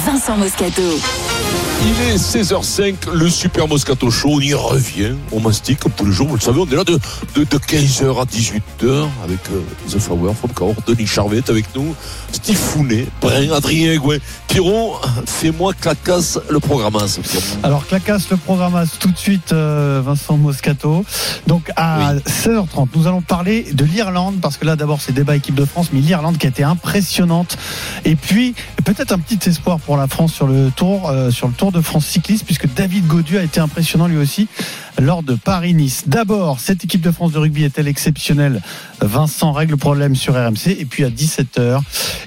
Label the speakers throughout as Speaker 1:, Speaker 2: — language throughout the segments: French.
Speaker 1: Vincent Moscato.
Speaker 2: Il est 16h05, le Super Moscato Show, on y revient, on mastique comme tous les jours, vous le savez, on est là de, de, de 15h à 18h avec euh, The Flower from Core, Denis Charvet avec nous, Steve Founet, Brin, Adrien Gouin, Pierrot, fais-moi clacasse le programme.
Speaker 3: Alors clacasse le programme tout de suite euh, Vincent Moscato. Donc à 16h30, nous allons parler de l'Irlande parce que là d'abord c'est débat équipe de France, mais l'Irlande qui a été impressionnante et puis peut-être un petit espoir pour la France sur le tour euh, sur le Tour de France cycliste puisque David Gaudu a été impressionnant lui aussi lors de Paris-Nice. D'abord, cette équipe de France de rugby est-elle exceptionnelle? Vincent règle le problème sur RMC et puis à 17h,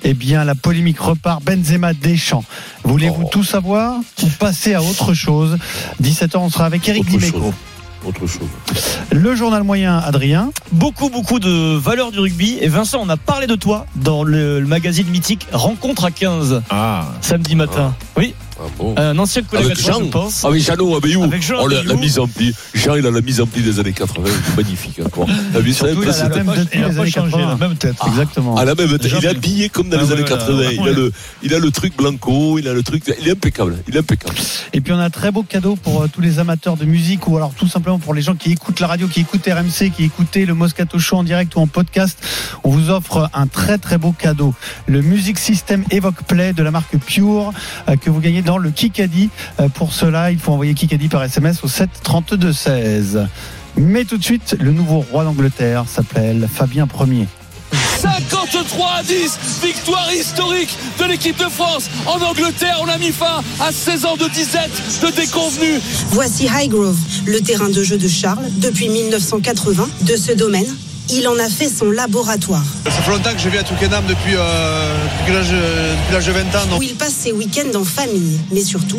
Speaker 3: eh bien la polémique repart Benzema Deschamps. Voulez-vous
Speaker 2: Oh.
Speaker 3: tout savoir ou passer à autre chose? 17h, on sera avec Eric Dimeco.
Speaker 2: Autre chose.
Speaker 3: Le journal moyen, Adrien.
Speaker 4: beaucoup beaucoup de valeurs du rugby. Et Vincent on a parlé de toi dans le, le magazine mythique Rencontre à 15
Speaker 2: Ah,
Speaker 4: samedi matin. Oui
Speaker 2: ah bon.
Speaker 4: un ancien collègue
Speaker 2: Avec
Speaker 4: à toi
Speaker 2: Jean
Speaker 4: je pense
Speaker 2: Avec Jeannot Abeyou.
Speaker 4: Avec Jean
Speaker 2: oh, la, la mise en pli. Jean, il a la mise en pli des années 80. Magnifique encore. T'as vu ça
Speaker 3: Surtout, il a la même les années 80.
Speaker 4: la même tête
Speaker 3: Exactement.
Speaker 2: À la même tête. Il est habillé comme dans
Speaker 4: Ah
Speaker 2: les
Speaker 4: ouais,
Speaker 2: années
Speaker 4: ouais,
Speaker 2: 80.
Speaker 4: ouais.
Speaker 2: Il, a le, il a le truc blanco, il a le truc. Il est impeccable. Il est impeccable.
Speaker 3: Et puis on a un très beau cadeau pour euh, tous les amateurs de musique ou alors tout simplement pour les gens qui écoutent la radio, qui écoutent RMC, qui écoutent le Moscato Show en direct ou en podcast. On vous offre un très très beau cadeau. Le Music System Evoque Play de la marque Pure euh, que vous gagnez dans le Kikadi. Euh, Pour cela, il faut envoyer Kikadi par SMS au 7 32 16. Mais tout de suite, le nouveau roi d'Angleterre s'appelle Fabien Ier.
Speaker 5: 53 à 10, victoire historique de l'équipe de France. En Angleterre, on a mis fin à 16 ans de disette, de déconvenue.
Speaker 6: Voici Highgrove, le terrain de jeu de Charles depuis 1980. De ce domaine, il en a fait son laboratoire,
Speaker 7: Ça fait longtemps que je vis à Twickenham depuis, euh, depuis l'âge de 20 ans. donc
Speaker 6: où il passe ses week-ends en famille, mais surtout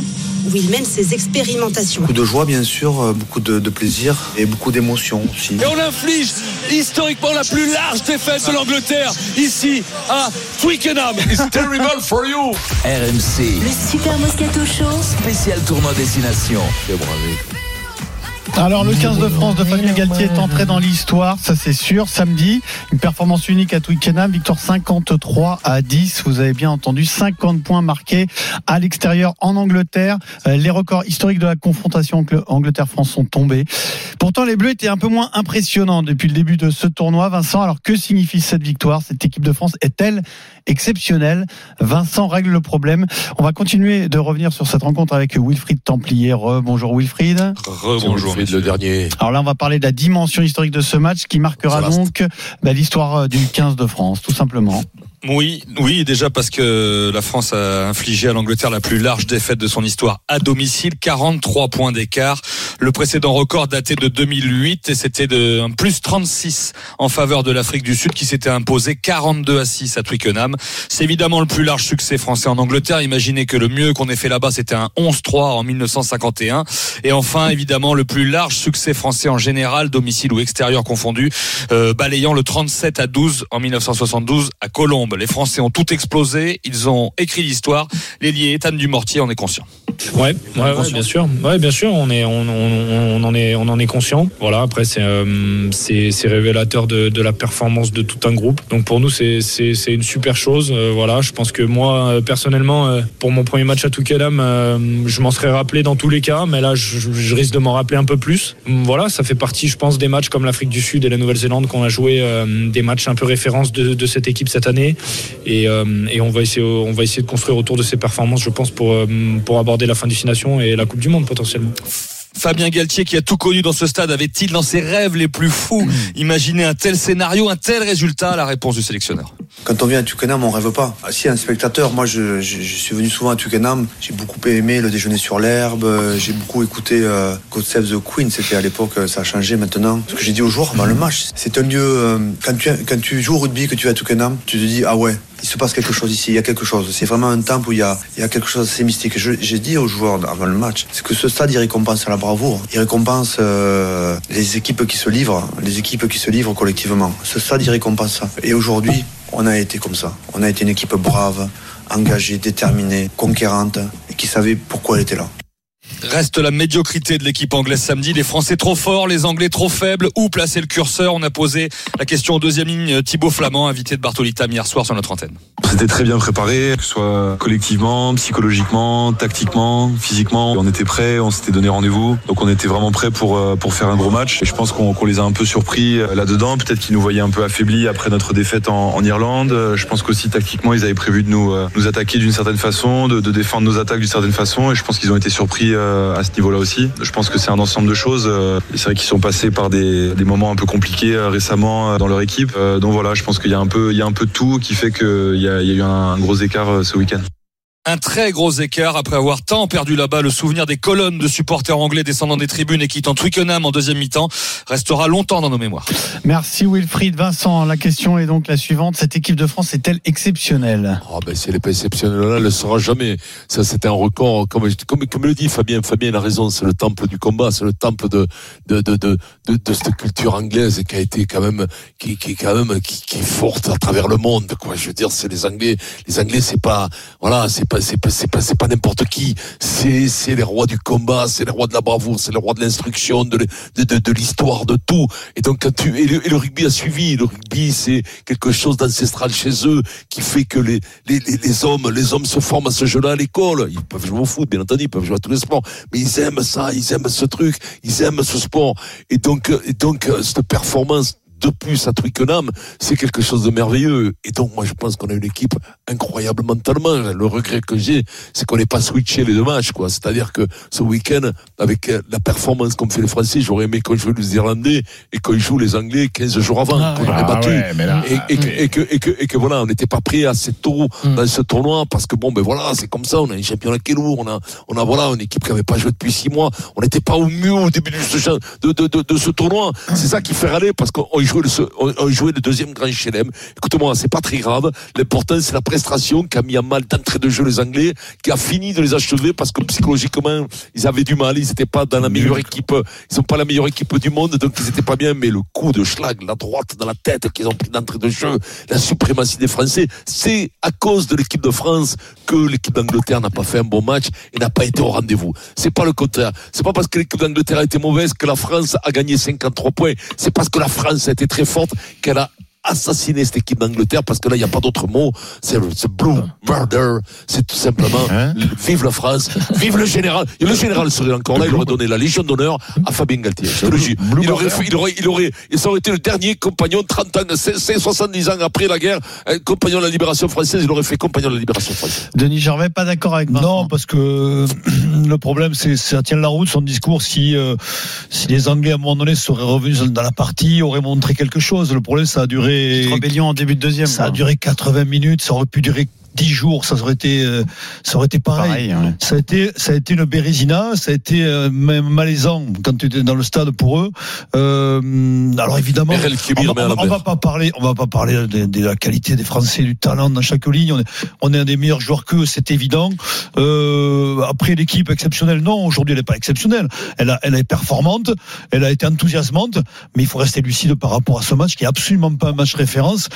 Speaker 6: où il mène ses expérimentations.
Speaker 8: Beaucoup de joie, bien sûr, euh, beaucoup de, de plaisir et beaucoup d'émotion aussi.
Speaker 5: Et on inflige historiquement la plus large défaite de l'Angleterre ici à Twickenham.
Speaker 2: It's terrible for you.
Speaker 9: RMC.
Speaker 1: Le Super Moscato Show.
Speaker 9: Spécial tournoi destination.
Speaker 3: Alors le 15 de France de Fabien Galtier est entré dans l'histoire, ça c'est sûr. Samedi, une performance unique à Twickenham, victoire 53 à 10. Vous avez bien entendu, 50 points marqués à l'extérieur en Angleterre. Euh, Les records historiques de la confrontation Angl- Angleterre-France sont tombés. Pourtant, les Bleus étaient un peu moins impressionnants depuis le début de ce tournoi. Vincent, alors que signifie cette victoire? Cette équipe de France est-elle exceptionnelle Vincent règle le problème. On va continuer de revenir sur cette rencontre avec Wilfried Templier. Re- bonjour Wilfried.
Speaker 2: Rebonjour. le dernier.
Speaker 3: Alors là, on va parler de la dimension historique de ce match qui marquera donc bah, l'histoire euh, du 15 de France, tout simplement.
Speaker 10: Oui, oui, déjà parce que la France a infligé à l'Angleterre la plus large défaite de son histoire à domicile, 43 points d'écart. Le précédent record datait de 2008 et c'était de un plus 36 en faveur de l'Afrique du Sud qui s'était imposé 42 à 6 à Twickenham. C'est évidemment le plus large succès français en Angleterre. Imaginez que le mieux qu'on ait fait là-bas, c'était un 11-3 en 1951. Et enfin, évidemment, le plus large succès français en général, domicile ou extérieur confondu, euh, balayant le 37 à 12 en 1972 à Colombes. Les Français ont tout explosé, ils ont écrit l'histoire. L'ailier Ethan Dumortier en est conscient.
Speaker 11: Ouais, ouais, ouais, bien sûr. Ouais, bien sûr, on est, on, on, on en est, on en est conscient. Voilà, après c'est, euh, c'est, révélateur de, de la performance de tout un groupe. Donc pour nous, c'est, une super chose. Euh, voilà, je pense que moi, euh, personnellement, euh, pour mon premier match à euh, je m'en serais rappelé dans tous les cas, mais là, je, je risque de m'en rappeler un peu plus. Voilà, ça fait partie, je pense, des matchs comme l'Afrique du Sud et la Nouvelle-Zélande qu'on a joué, des matchs un peu références de, de cette équipe cette année. Et, euh, on va essayer, de construire autour de ces performances, je pense, pour, euh, pour aborder la fin de destination et la Coupe du Monde potentiellement.
Speaker 10: Fabien Galtier, qui a tout connu dans ce stade, avait-il dans ses rêves les plus fous imaginé un tel scénario, un tel résultat La réponse du sélectionneur.
Speaker 8: Quand on vient à Twickenham, on rêve pas. Ah, si un spectateur, moi je, je, je suis venu souvent à Twickenham, j'ai beaucoup aimé le déjeuner sur l'herbe, euh, j'ai beaucoup écouté euh, God Save the Queen, c'était à l'époque, euh, ça a changé maintenant. Ce que j'ai dit aux joueurs, le match, c'est un lieu, euh, quand, tu, quand tu joues au rugby, que tu vas à Twickenham, tu te dis, ah ouais, il se passe quelque chose ici, il y a quelque chose. C'est vraiment un temple où il y a, quelque chose d'assez mystique. J'ai dit aux joueurs avant le match, c'est que ce stade, il récompense la bravoure, il récompense euh, les équipes qui se livrent, les équipes qui se livrent collectivement. Ce stade, il récompense ça. Et aujourd'hui, on a été comme ça. On a été une équipe brave, engagée, déterminée, conquérante, et qui savait pourquoi elle était là.
Speaker 10: Reste la médiocrité de l'équipe anglaise samedi. Les Français trop forts, les Anglais trop faibles. Où placer le curseur? On a posé la question en deuxième ligne. Thibaut Flamand, invité de Bartolita hier soir sur notre antenne.
Speaker 12: C'était très bien préparé, que ce soit collectivement, psychologiquement, tactiquement, physiquement. On était prêts, on s'était donné rendez-vous. Donc on était vraiment prêts pour, euh, faire un gros match. Et je pense qu'on les a un peu surpris euh, là-dedans. Peut-être qu'ils nous voyaient un peu affaiblis après notre défaite en, Irlande. Euh, Je pense qu'aussi tactiquement, ils avaient prévu de nous, euh, attaquer d'une certaine façon, de, défendre nos attaques d'une certaine façon. Et je pense qu'ils ont été surpris euh, à ce niveau-là aussi. Je pense que c'est un ensemble de choses. Euh, C'est vrai qu'ils sont passés par des, des moments un peu compliqués euh, récemment euh, dans leur équipe. Euh, Donc voilà, je pense qu'il y a un peu, il y a un peu de tout qui fait qu'il y a, eu un, gros écart euh, ce week-end.
Speaker 10: Un très gros écart après avoir tant perdu là-bas. Le souvenir des colonnes de supporters anglais descendant des tribunes et quittant Twickenham en deuxième mi-temps restera longtemps dans nos mémoires.
Speaker 3: Merci Wilfried Vincent. La question est donc la suivante. Cette équipe de France est-elle exceptionnelle?
Speaker 2: Oh ben, si elle n'est pas exceptionnelle là, elle ne le sera jamais. Ça, c'était un record. Comme, comme, comme le dit Fabien, Fabien a raison, c'est le temple du combat, c'est le temple de, de, de, de, de, de cette culture anglaise qui a été quand même, qui, qui est quand même, qui, qui est forte à travers le monde, quoi. Je veux dire, c'est les Anglais. Les Anglais, c'est pas, voilà, c'est pas, c'est pas, c'est pas, n'importe qui. C'est, c'est les rois du combat, c'est les rois de la bravoure, c'est les rois de l'instruction, de, l'histoire, de tout. Et donc, le, rugby a suivi. Le rugby, c'est quelque chose d'ancestral chez eux qui fait que les, hommes, se forment à ce jeu-là à l'école. Ils peuvent jouer au foot, bien entendu, ils peuvent jouer à tous les sports, mais ils aiment ça, ils aiment ce truc, ils aiment ce sport. Et donc, et donc, cette performance de plus à Twickenham, c'est quelque chose de merveilleux. Et donc, moi, je pense qu'on a une équipe incroyable mentalement. Le regret que j'ai, c'est qu'on n'ait pas switché les deux matchs, quoi. C'est-à-dire que ce week-end, avec euh, la performance qu'ont fait les Français, j'aurais aimé qu'on joue les Irlandais et qu'on joue les Anglais 15 jours avant,
Speaker 3: Ah,
Speaker 2: qu'on aurait
Speaker 3: Ah
Speaker 2: battu.
Speaker 3: ouais, mais là-
Speaker 2: et, et que, et, que, et, que, et que voilà, on n'était pas prêt assez tôt dans ce tournoi parce que bon, ben voilà, c'est comme ça. On a un championnat qui est lourd. On a, on a voilà, une équipe qui n'avait pas joué depuis six mois. On n'était pas au mieux au début de ce, cha- de, de, de, de ce tournoi. C'est ça qui fait râler parce qu'on on jouait, le, on, jouait le deuxième grand chelem. Écoute-moi, c'est pas très grave. L'important, c'est la prestation qui a mis à mal d'entrée de jeu les Anglais, qui a fini de les achever parce que psychologiquement, ils avaient du mal. Ils n'étaient pas dans la meilleure équipe. Ils sont pas la meilleure équipe du monde, donc ils étaient pas bien. Mais le coup de schlag, la droite dans la tête qu'ils ont pris d'entrée de jeu, la suprématie des Français, c'est à cause de l'équipe de France que l'équipe d'Angleterre n'a pas fait un bon match et n'a pas été au rendez-vous. C'est pas le contraire. C'est pas parce que l'équipe d'Angleterre a été mauvaise que la France a gagné 53 points. C'est parce que la France a été très forte qu'elle a assassiné cette équipe d'Angleterre parce que là il n'y a pas d'autre mot c'est blue murder c'est tout simplement vive la France vive le général et le général serait encore là il aurait donné la légion d'honneur à Fabien Galtier je te le jure il aurait, il aurait il aurait et ça aurait été le dernier compagnon 30 ans c'est c'est 70 ans après la guerre un compagnon de la libération française il aurait fait compagnon de la libération française
Speaker 3: Denis Gervais, pas d'accord avec Vincent.
Speaker 13: Non, parce que le problème, c'est ça tient la route son discours. Si euh, si les Anglais à un moment donné seraient revenus dans la partie, auraient montré quelque chose. Le problème, ça a duré
Speaker 3: Petite rébellion en début de deuxième.
Speaker 13: ça a duré 80 minutes. Ça aurait pu durer 10 jours. Ça aurait été euh, ça aurait été pareil.
Speaker 3: Pareil, ouais.
Speaker 13: Ça a été ça a été une bérésina. Ça a été euh, même malaisant quand tu étais dans le stade pour eux. Euh, alors évidemment, on va, on va- on va pas parler, on va pas parler de, de la qualité des Français, du talent dans chaque ligne. On est, on est un des meilleurs joueurs qu'eux, c'est évident. Euh, après l'équipe exceptionnelle, non, aujourd'hui elle n'est pas exceptionnelle. Elle, a, elle est performante, elle a été enthousiasmante, mais il faut rester lucide par rapport à ce match qui est absolument pas un match référence.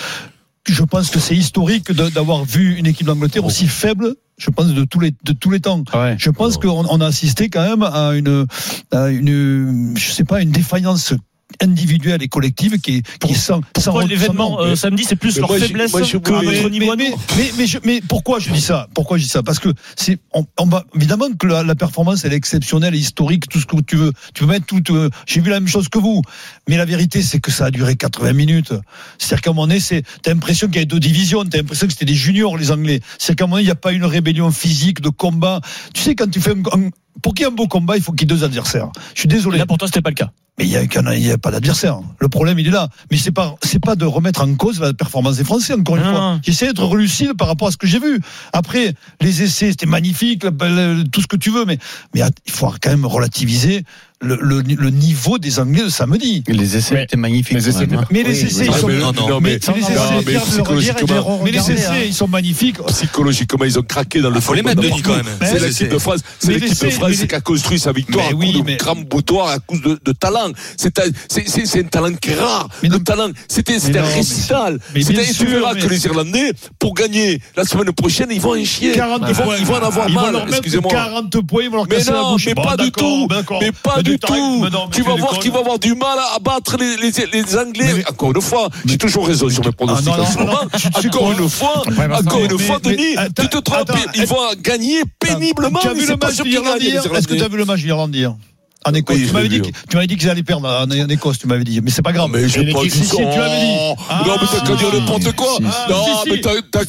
Speaker 13: Je pense que c'est historique d'avoir vu une équipe d'Angleterre aussi faible. Je pense de tous les de tous les temps.
Speaker 3: Ouais.
Speaker 13: Je pense qu'on on a assisté quand même à une, à une, je sais pas, une défaillance individuelle et collective qui est, qui est sans, sans
Speaker 4: l'événement euh, samedi, c'est plus
Speaker 2: Mais
Speaker 4: leur
Speaker 2: moi,
Speaker 4: faiblesse
Speaker 2: moi, je
Speaker 4: que
Speaker 2: voulais-
Speaker 4: notre
Speaker 13: mais,
Speaker 4: niveau
Speaker 13: mais, mais, mais, je- mais pourquoi je dis ça? Pourquoi je dis ça? Parce que c'est on, on va évidemment que la, la performance elle est exceptionnelle, historique, tout ce que tu veux. Tu peux mettre tout. euh, J'ai vu la même chose que vous, mais la vérité c'est que ça a duré 80 minutes. C'est-à-dire qu'à un moment donné, c'est t'as l'impression qu'il y avait deux divisions. T'as l'impression que c'était des juniors les Anglais. C'est qu'à un moment donné, il n'y a pas une rébellion physique de combat. Tu sais quand tu fais un, un- pour qu'il y ait un beau combat, il faut qu'il y ait deux adversaires. Je suis désolé.
Speaker 4: Là, pour toi, c'était pas le cas.
Speaker 13: Mais il n'y a, a, pas d'adversaire. Le problème, il est là. Mais c'est pas, c'est pas de remettre en cause la performance des Français, encore une fois. J'essaie d'être lucide par rapport à ce que j'ai vu. Après, les essais, c'était magnifique, tout ce que tu veux, mais, mais il faut quand même relativiser le, le, le, niveau des Anglais de samedi.
Speaker 3: Les essais étaient magnifiques.
Speaker 13: Les essais. Mais les essais, ils sont magnifiques. Oh,
Speaker 2: psychologiquement,
Speaker 13: ils
Speaker 2: ont craqué dans le
Speaker 10: fond. les mettre quand hein. même.
Speaker 2: C'est l'équipe de France. C'est l'équipe de France qui a construit sa victoire à coup de grand boutoir, à cause de talent. C'est un talent qui est rare. Le talent, c'était un récital. C'était tu verras que les Irlandais, pour gagner la semaine prochaine, ils vont en chier. ils vont en avoir mal. Excusez-moi.
Speaker 13: 40 points, ils vont leur casser la bouche.
Speaker 2: Mais pas du tout. Mais pas du
Speaker 13: du
Speaker 2: tout. Tu vas voir qu'il va avoir du mal à battre les, Anglais. Encore une fois, j'ai toujours raison sur mes pronostics en ce moment. Encore une fois, encore une fois, Denis, tu te trompes. Ils vont gagner péniblement.
Speaker 13: Est-ce que tu as vu le match d'Irlande en Écosse. Tu m'avais dit, dit qu'ils allaient perdre en, en Écosse, tu m'avais dit. Mais c'est pas grave.
Speaker 2: Mais j'ai pas dit
Speaker 13: si, si, tu m'avais dit.
Speaker 2: Non, mais t'as qu'à dire ah, n'importe quoi. Non, mais t'as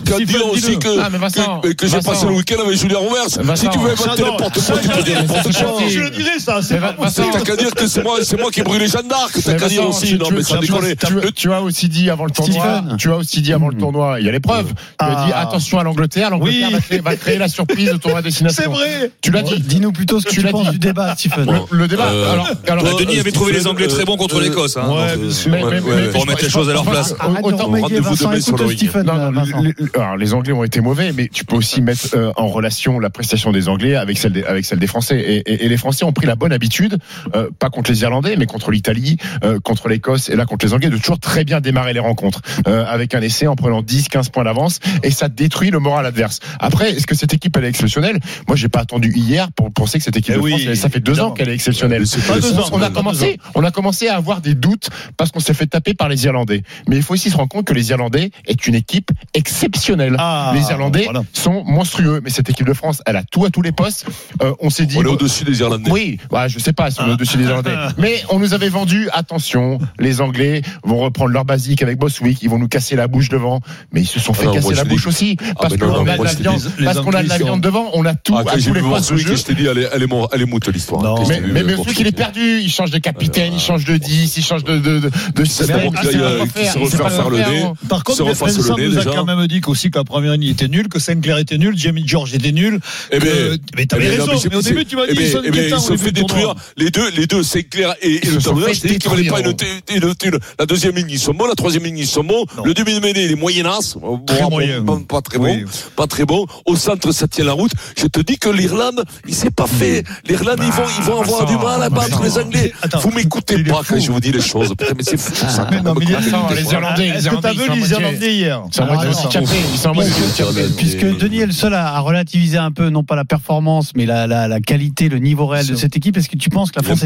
Speaker 2: qu'à dire aussi que,
Speaker 14: ah,
Speaker 2: que, j'ai passé le week-end avec Julien Rouvers. Si tu veux inventer n'importe quoi, tu peux dire n'importe quoi.
Speaker 13: Je le dirais, ça.
Speaker 2: T'as qu'à dire que c'est moi qui ai brûlé Jeanne d'Arc. T'as qu'à dire aussi. Non, mais
Speaker 14: ça
Speaker 2: déconne.
Speaker 14: Tu as aussi dit avant le tournoi, tu as aussi dit avant le hmm. tournoi, il y a l'épreuve. Tu as
Speaker 3: ah.
Speaker 14: dit attention à l'Angleterre, l'Angleterre va créer la surprise au tournoi destination.
Speaker 13: C'est vrai.
Speaker 14: Tu l'as dit.
Speaker 3: Dis-nous plutôt ce que
Speaker 14: tu l'as dit
Speaker 3: du débat,
Speaker 14: le, débat.
Speaker 2: Euh,
Speaker 14: alors, euh,
Speaker 2: alors,
Speaker 10: Denis
Speaker 2: euh,
Speaker 10: avait trouvé les Anglais très bons contre
Speaker 2: euh,
Speaker 10: l'Écosse. Hein,
Speaker 13: ouais,
Speaker 10: pour remettre les choses à leur place.
Speaker 14: Autant
Speaker 2: rendez-vous
Speaker 14: Alors, les Anglais ont été mauvais, mais tu peux aussi mettre en relation la prestation des Anglais avec celle des, avec celle des Français. Et, les Français ont pris la bonne habitude, pas contre les Irlandais, mais contre l'Italie, contre l'Écosse et là contre les Anglais, de toujours très bien démarrer les rencontres avec un essai en prenant 10, 15 points d'avance et ça détruit le moral adverse. Après, est-ce que cette équipe elle est exceptionnelle? Moi, j'ai pas attendu hier pour penser que cette équipe
Speaker 13: eh
Speaker 14: de France, ça fait deux ans qu'elle est exceptionnelle. On a commencé, on a commencé à avoir des doutes parce qu'on s'est fait taper par les Irlandais. Mais il faut aussi se rendre compte que les Irlandais est une équipe exceptionnelle. Les Irlandais sont monstrueux, mais cette équipe de France, elle a tout à tous les postes. Euh, on s'est dit.
Speaker 2: On est au-dessus des Irlandais.
Speaker 14: Oui, bah, je sais pas si on est au-dessus des Irlandais. Mais on nous avait vendu, attention, les Anglais vont reprendre leur basique avec Boswick, ils vont nous casser la bouche devant. Mais ils se sont fait casser la bouche aussi. Parce qu'on a de la viande devant, on a tout à tous les postes.
Speaker 2: Je t'ai dit, elle est moute l'histoire.
Speaker 14: Mais, mais, mais le
Speaker 2: truc,
Speaker 14: il est perdu. Il change de capitaine, ah. il change de 10, il change de. de, de, de système.
Speaker 2: Ah,
Speaker 14: il
Speaker 2: euh, se
Speaker 14: refait
Speaker 2: faire le nez.
Speaker 13: Par contre, Vincent nous a quand même dit aussi que la première année était nulle, que Sinclair était nul, Jamie George était nul.
Speaker 2: Eh ben,
Speaker 13: mais t'avais
Speaker 2: eh ben,
Speaker 13: raison. Mais au début, tu m'as
Speaker 2: eh
Speaker 13: dit
Speaker 2: ben,
Speaker 13: ils hein,
Speaker 2: se fait détruire. Les deux, les deux, Sinclair et le
Speaker 14: Tablier,
Speaker 2: je dit qu'ils valaient pas une. La deuxième ligne, ils sont bons. La troisième ligne, ils sont bons. Le demi de
Speaker 13: mêlée,
Speaker 2: il
Speaker 13: est
Speaker 2: moyenasse. Pas très bon. Pas très bon. Au centre, ça tient la route. Je te dis que l'Irlande, il s'est pas fait. L'Irlande, ils vont vont avoir du mal à battre les Anglais. Vous m'écoutez pas quand je vous dis les choses. Mais c'est fou.
Speaker 13: Non, mais
Speaker 14: les Irlandais.
Speaker 13: Est-ce que t'as vu les Irlandais hier
Speaker 3: Puisque Denis est le seul à relativiser un peu, non pas la performance, mais la qualité, le niveau réel de cette équipe, est-ce que tu penses que la France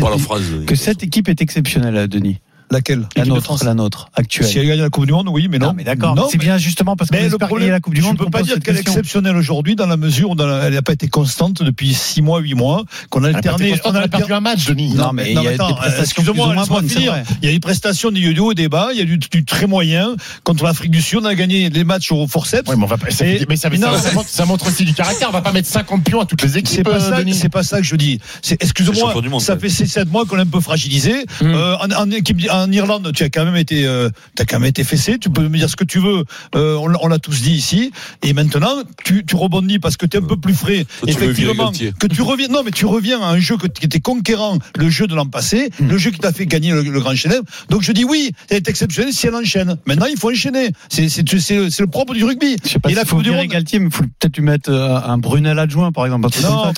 Speaker 3: que cette équipe est exceptionnelle, Denis?
Speaker 13: Laquelle
Speaker 3: La nôtre, la nôtre, actuelle.
Speaker 13: Si elle gagne la Coupe du Monde, oui, mais non.
Speaker 3: non mais d'accord. C'est bien justement parce que
Speaker 13: mais le problème,
Speaker 3: la Coupe du Monde.
Speaker 13: Je ne
Speaker 3: peux
Speaker 13: pas dire qu'elle est exceptionnelle aujourd'hui dans la mesure où elle n'a pas été constante depuis 6 mois, 8 mois, qu'on a alterné.
Speaker 14: On a perdu un match, Denis.
Speaker 3: Non, mais non, y
Speaker 13: attends, excuse-moi, laisse-moi finir. Il y a des euh, prestations du haut débat, il y a du, du très moyen. Contre l'Afrique du Sud, on a gagné des matchs au forceps.
Speaker 14: Oui, mais, on va pas, ça, montre, aussi du caractère. On va pas mettre 50 pions à toutes les équipes.
Speaker 13: C'est pas,
Speaker 14: euh,
Speaker 13: ça, pas ça que je dis. Excuse-moi, ça fait 7 mois qu'on est un peu fragilisé.
Speaker 14: Hmm.
Speaker 13: Euh, en équipe en Irlande, tu as quand même été, euh, quand même été fessé. Tu peux me dire ce que tu veux. Euh, on, l'a tous dit ici. Et maintenant, tu, rebondis parce que tu es un peu plus frais. Effectivement, que tu reviens. Non, mais tu reviens à un jeu qui était conquérant, le jeu de l'an passé, le jeu qui t'a fait gagner le, Grand Chelem. Donc je dis oui, elle est exceptionnelle si elle enchaîne. Maintenant, il faut enchaîner. C'est le propre du rugby.
Speaker 3: Je sais pas
Speaker 13: et la
Speaker 3: si
Speaker 13: Coupe du Monde.
Speaker 3: Il faut peut-être lui mettre euh, un Brunel adjoint, par exemple.
Speaker 13: Non,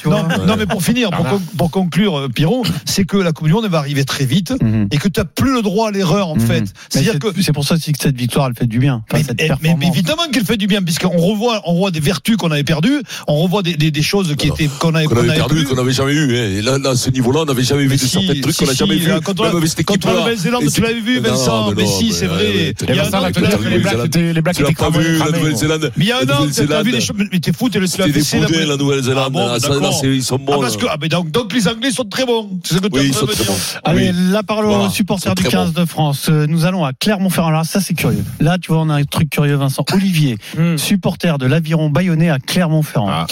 Speaker 13: non, mais pour finir, pour, conclure, euh, Piron, c'est que la Coupe du Monde va arriver très vite
Speaker 3: mhm.
Speaker 13: et que tu n'as plus le droit droit à l'erreur en
Speaker 3: mmh.
Speaker 13: fait. C'est-à-dire que
Speaker 3: c'est pour ça que cette victoire elle fait du bien. Enfin,
Speaker 13: mais,
Speaker 3: cette
Speaker 13: eh, mais,
Speaker 3: mais,
Speaker 13: évidemment qu'elle fait du bien puisqu'on revoit on des vertus qu'on avait perdues, on revoit des, des, des choses qui étaient qu'on avait,
Speaker 2: qu'on avait,
Speaker 13: qu
Speaker 2: avait
Speaker 13: perdues,
Speaker 2: qu'on n'avait jamais eu. Hein. Et là, là à ce niveau-là, on n'avait jamais vu
Speaker 13: si,
Speaker 2: certains trucs qu'on n'a
Speaker 13: si,
Speaker 2: jamais vu.
Speaker 13: Quand la Nouvelle-Zélande, tu l'avais vu Vincent
Speaker 2: Mais
Speaker 13: si, c'est vrai. Il y a un an,
Speaker 14: les
Speaker 2: La Nouvelle-Zélande.
Speaker 13: Mais il y a un an, tu
Speaker 2: as
Speaker 13: vu des choses. Mais t'es fou, t'es le la
Speaker 2: Nouvelle-Zélande.
Speaker 13: Ah
Speaker 2: ah, ils sont
Speaker 13: ah, bons. Donc les Anglais sont très bons. C'est ce que tu
Speaker 2: as
Speaker 3: Allez, la parole aux supporters du
Speaker 2: Canada.
Speaker 3: 15 de France. Euh, Nous allons à Clermont-Ferrand. Alors ça, c'est curieux. Là, tu vois, on a un truc curieux, Vincent. Olivier,
Speaker 4: Hmm.
Speaker 3: supporter de l'Aviron Bayonnais à Clermont-Ferrand.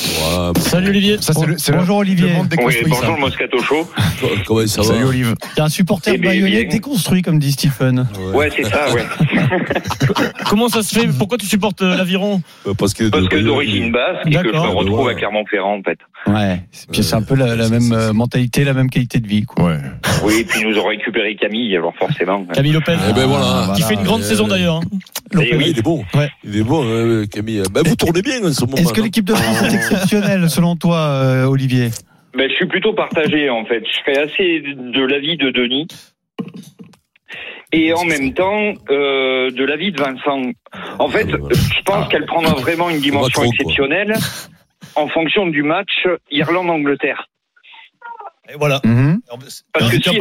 Speaker 4: Salut Olivier.
Speaker 14: Ça, c'est le- c'est
Speaker 3: Bonjour,
Speaker 14: le-
Speaker 3: Olivier.
Speaker 14: le monde
Speaker 15: Oui,
Speaker 14: déconstruit, ça.
Speaker 15: bonjour le Moscato Show.
Speaker 2: Comment ça va
Speaker 14: Salut Olive.
Speaker 3: T'es un supporter
Speaker 15: Eh bien,
Speaker 3: bayonnais
Speaker 15: bien.
Speaker 3: déconstruit, comme dit Stephen.
Speaker 15: Ouais, c'est ça, ouais.
Speaker 4: Comment ça se fait? Pourquoi tu supportes euh, l'aviron?
Speaker 2: Euh, Parce que,
Speaker 15: Parce que d'origine basque et que je me retrouve
Speaker 2: Ouais.
Speaker 15: à Clermont-Ferrand, en fait.
Speaker 3: Ouais. Puis c'est un peu la, la même mentalité, la même qualité de vie, quoi.
Speaker 14: Ouais.
Speaker 15: Oui, et puis nous aurons récupéré Camille, alors forcément.
Speaker 4: Camille Lopez.
Speaker 2: Eh ben voilà.
Speaker 4: Qui fait une grande
Speaker 2: Euh,
Speaker 4: saison d'ailleurs. hein.
Speaker 15: Eh oui.
Speaker 2: Il est bon.
Speaker 4: Ouais.
Speaker 2: Il est bon, euh, Camille. Ben, vous tournez bien en ce moment.
Speaker 3: Est-ce que l'équipe de France est exceptionnelle, selon toi, euh, Olivier?
Speaker 15: Ben, je suis plutôt partagé, en fait. Je serais assez de l'avis de Denis. Et en même temps, euh, de l'avis de Vincent. En fait, je pense qu'elle prendra vraiment une dimension exceptionnelle en fonction du match Irlande-Angleterre.
Speaker 13: Et voilà.
Speaker 3: Mhm.
Speaker 15: Parce que si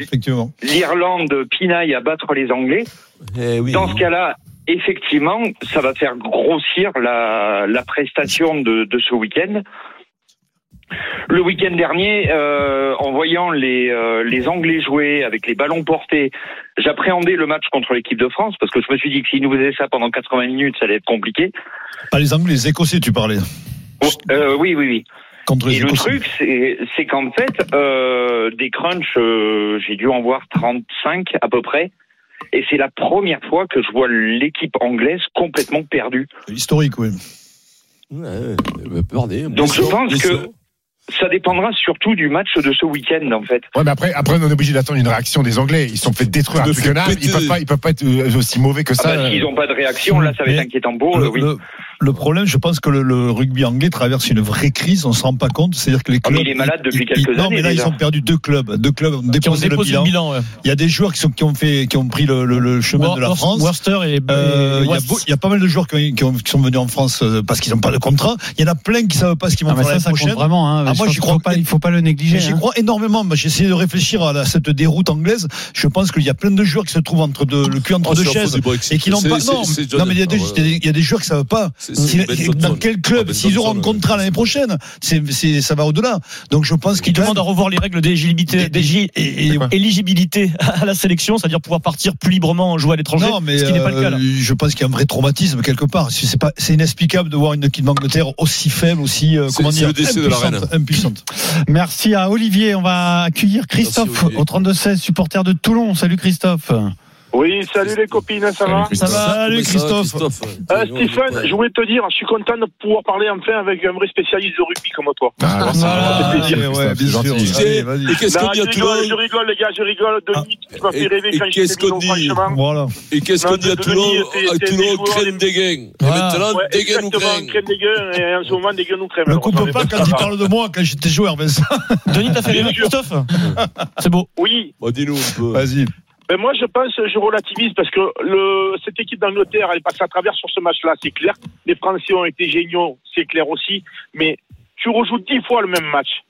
Speaker 15: effectivement l'Irlande pinaille à battre les Anglais,
Speaker 2: Eh oui.
Speaker 15: dans ce cas-là, effectivement, ça va faire grossir la, la prestation de, de ce week-end. Le week-end dernier, euh, en voyant les, euh, les Anglais jouer avec les ballons portés, j'appréhendais le match contre l'équipe de France parce que je me suis dit que s'ils nous faisaient ça pendant 80 minutes, ça allait être compliqué.
Speaker 13: Pas les Anglais, les Écossais, tu parlais.
Speaker 15: Oh, euh, oui, oui, oui.
Speaker 13: Contre
Speaker 15: Et le truc, c'est qu'en fait, euh, des crunchs, euh, j'ai dû en voir 35 à peu près. Et c'est la première fois que je vois l'équipe anglaise complètement perdue.
Speaker 13: Historique, oui.
Speaker 2: Ouais, perdez,
Speaker 15: Donc je pense que ça dépendra surtout du match de ce week-end, en fait.
Speaker 14: Ouais, mais après, après, on est obligé d'attendre une réaction des Anglais. Ils sont fait détruire à Twickenham. Ils peuvent pas, ils peuvent pas être euh, aussi mauvais que
Speaker 15: Ah
Speaker 14: ça.
Speaker 15: bah, S'ils n'ont pas de réaction, là, ça va être inquiétant pour
Speaker 13: Le,
Speaker 15: oui.
Speaker 13: le- le problème, je pense que le, le rugby anglais traverse une vraie crise, on ne se rend pas compte. C'est-à-dire que les
Speaker 15: Ah, mais
Speaker 13: clubs.
Speaker 15: il est malade depuis
Speaker 13: ils-
Speaker 15: quelques
Speaker 13: ils- Non,
Speaker 15: années,
Speaker 13: mais là,
Speaker 15: déjà.
Speaker 13: ils ont perdu deux clubs. Deux clubs ont déposé le
Speaker 4: déposé
Speaker 13: bilan.
Speaker 4: le bilan. ouais.
Speaker 13: Il y a des joueurs qui, sont, qui, ont, fait, qui ont pris le, le- le chemin de la France.
Speaker 4: Worcester et,
Speaker 13: Euh,
Speaker 4: et
Speaker 13: Il y, a
Speaker 4: West.
Speaker 13: beau- il y a pas mal de joueurs qui, ont- qui ont- qui sont venus en France euh, parce qu'ils n'ont pas de contrat. Il y en a plein qui savent pas ce qu'ils vont
Speaker 3: Ah, mais
Speaker 13: faire
Speaker 3: ça, vraiment. Hein.
Speaker 13: Ah,
Speaker 3: Je
Speaker 13: moi, j'y crois
Speaker 3: pas, il faut pas le négliger.
Speaker 13: Mais J'y
Speaker 3: hein.
Speaker 13: crois énormément. J'ai essayé de réfléchir à la- cette déroute anglaise. Je pense qu'il y a plein de joueurs qui se trouvent entre deux, le cul entre
Speaker 2: Oh,
Speaker 13: deux chaises et qui n'ont pas. Non, mais il y a des,
Speaker 2: Jonathan, ouais.
Speaker 13: il y a des joueurs qui savent pas Dans quel club,
Speaker 2: Ah, Ben
Speaker 13: s'ils auront un contrat l'année prochaine. C'est, ça va au-delà. Donc je pense
Speaker 4: Qui
Speaker 13: qu'ils
Speaker 4: demande à revoir les règles d'éligibilité, éligibilité à la sélection, c'est-à-dire pouvoir partir plus librement jouer à l'étranger,
Speaker 13: Non, mais
Speaker 4: ce qui n'est pas le cas.
Speaker 13: euh,
Speaker 4: là.
Speaker 13: je pense qu'il y a un vrai traumatisme quelque part. C'est c'est pas, c'est inexplicable de voir une équipe d'Angleterre aussi faible, aussi euh, comment dire, impuissante.
Speaker 3: Merci à Olivier. On va accueillir Christophe au 32-16, supporter de Toulon. Salut Christophe.
Speaker 16: Oui, salut les copines, ça va
Speaker 13: Ça va, salut
Speaker 2: ça,
Speaker 13: Christophe.
Speaker 16: Euh, Stephen, je voulais te dire, je suis content de pouvoir parler enfin avec un vrai spécialiste de rugby comme toi.
Speaker 14: Ah, alors, ça fait plaisir,
Speaker 13: ouais,
Speaker 14: Christophe,
Speaker 13: bien
Speaker 14: c'est
Speaker 13: sûr.
Speaker 2: Et qu'est-ce qu'on dit à
Speaker 16: rigole, je
Speaker 2: Toulon
Speaker 16: rigole les gars, je rigole. Denis, tu m'as fait rêver
Speaker 2: et
Speaker 16: quand
Speaker 2: qu'est-ce
Speaker 16: j'étais
Speaker 2: dit
Speaker 16: franchement.
Speaker 13: Voilà.
Speaker 2: Et qu'est-ce qu'on dit à Toulon
Speaker 16: Denis,
Speaker 2: À Toulon, crème
Speaker 16: des-
Speaker 2: gains. Et
Speaker 13: Voilà.
Speaker 2: maintenant, des gains ou
Speaker 16: exactement,
Speaker 2: crème
Speaker 16: crème des gueux, et en ce moment des gueux nous crèvent.
Speaker 13: Ne coupe pas quand il parle de moi quand j'étais joueur, Vincent.
Speaker 4: Denis, t'as fait rêver. Christophe? C'est beau.
Speaker 16: Oui,
Speaker 2: Bon, dis-nous un peu.
Speaker 13: Vas-y.
Speaker 16: Ben moi, je pense, je relativise parce que le, cette équipe d'Angleterre, elle est passée à travers sur ce match-là, c'est clair. Les Français ont été géniaux, c'est clair aussi. Mais tu rejoues dix fois le même match.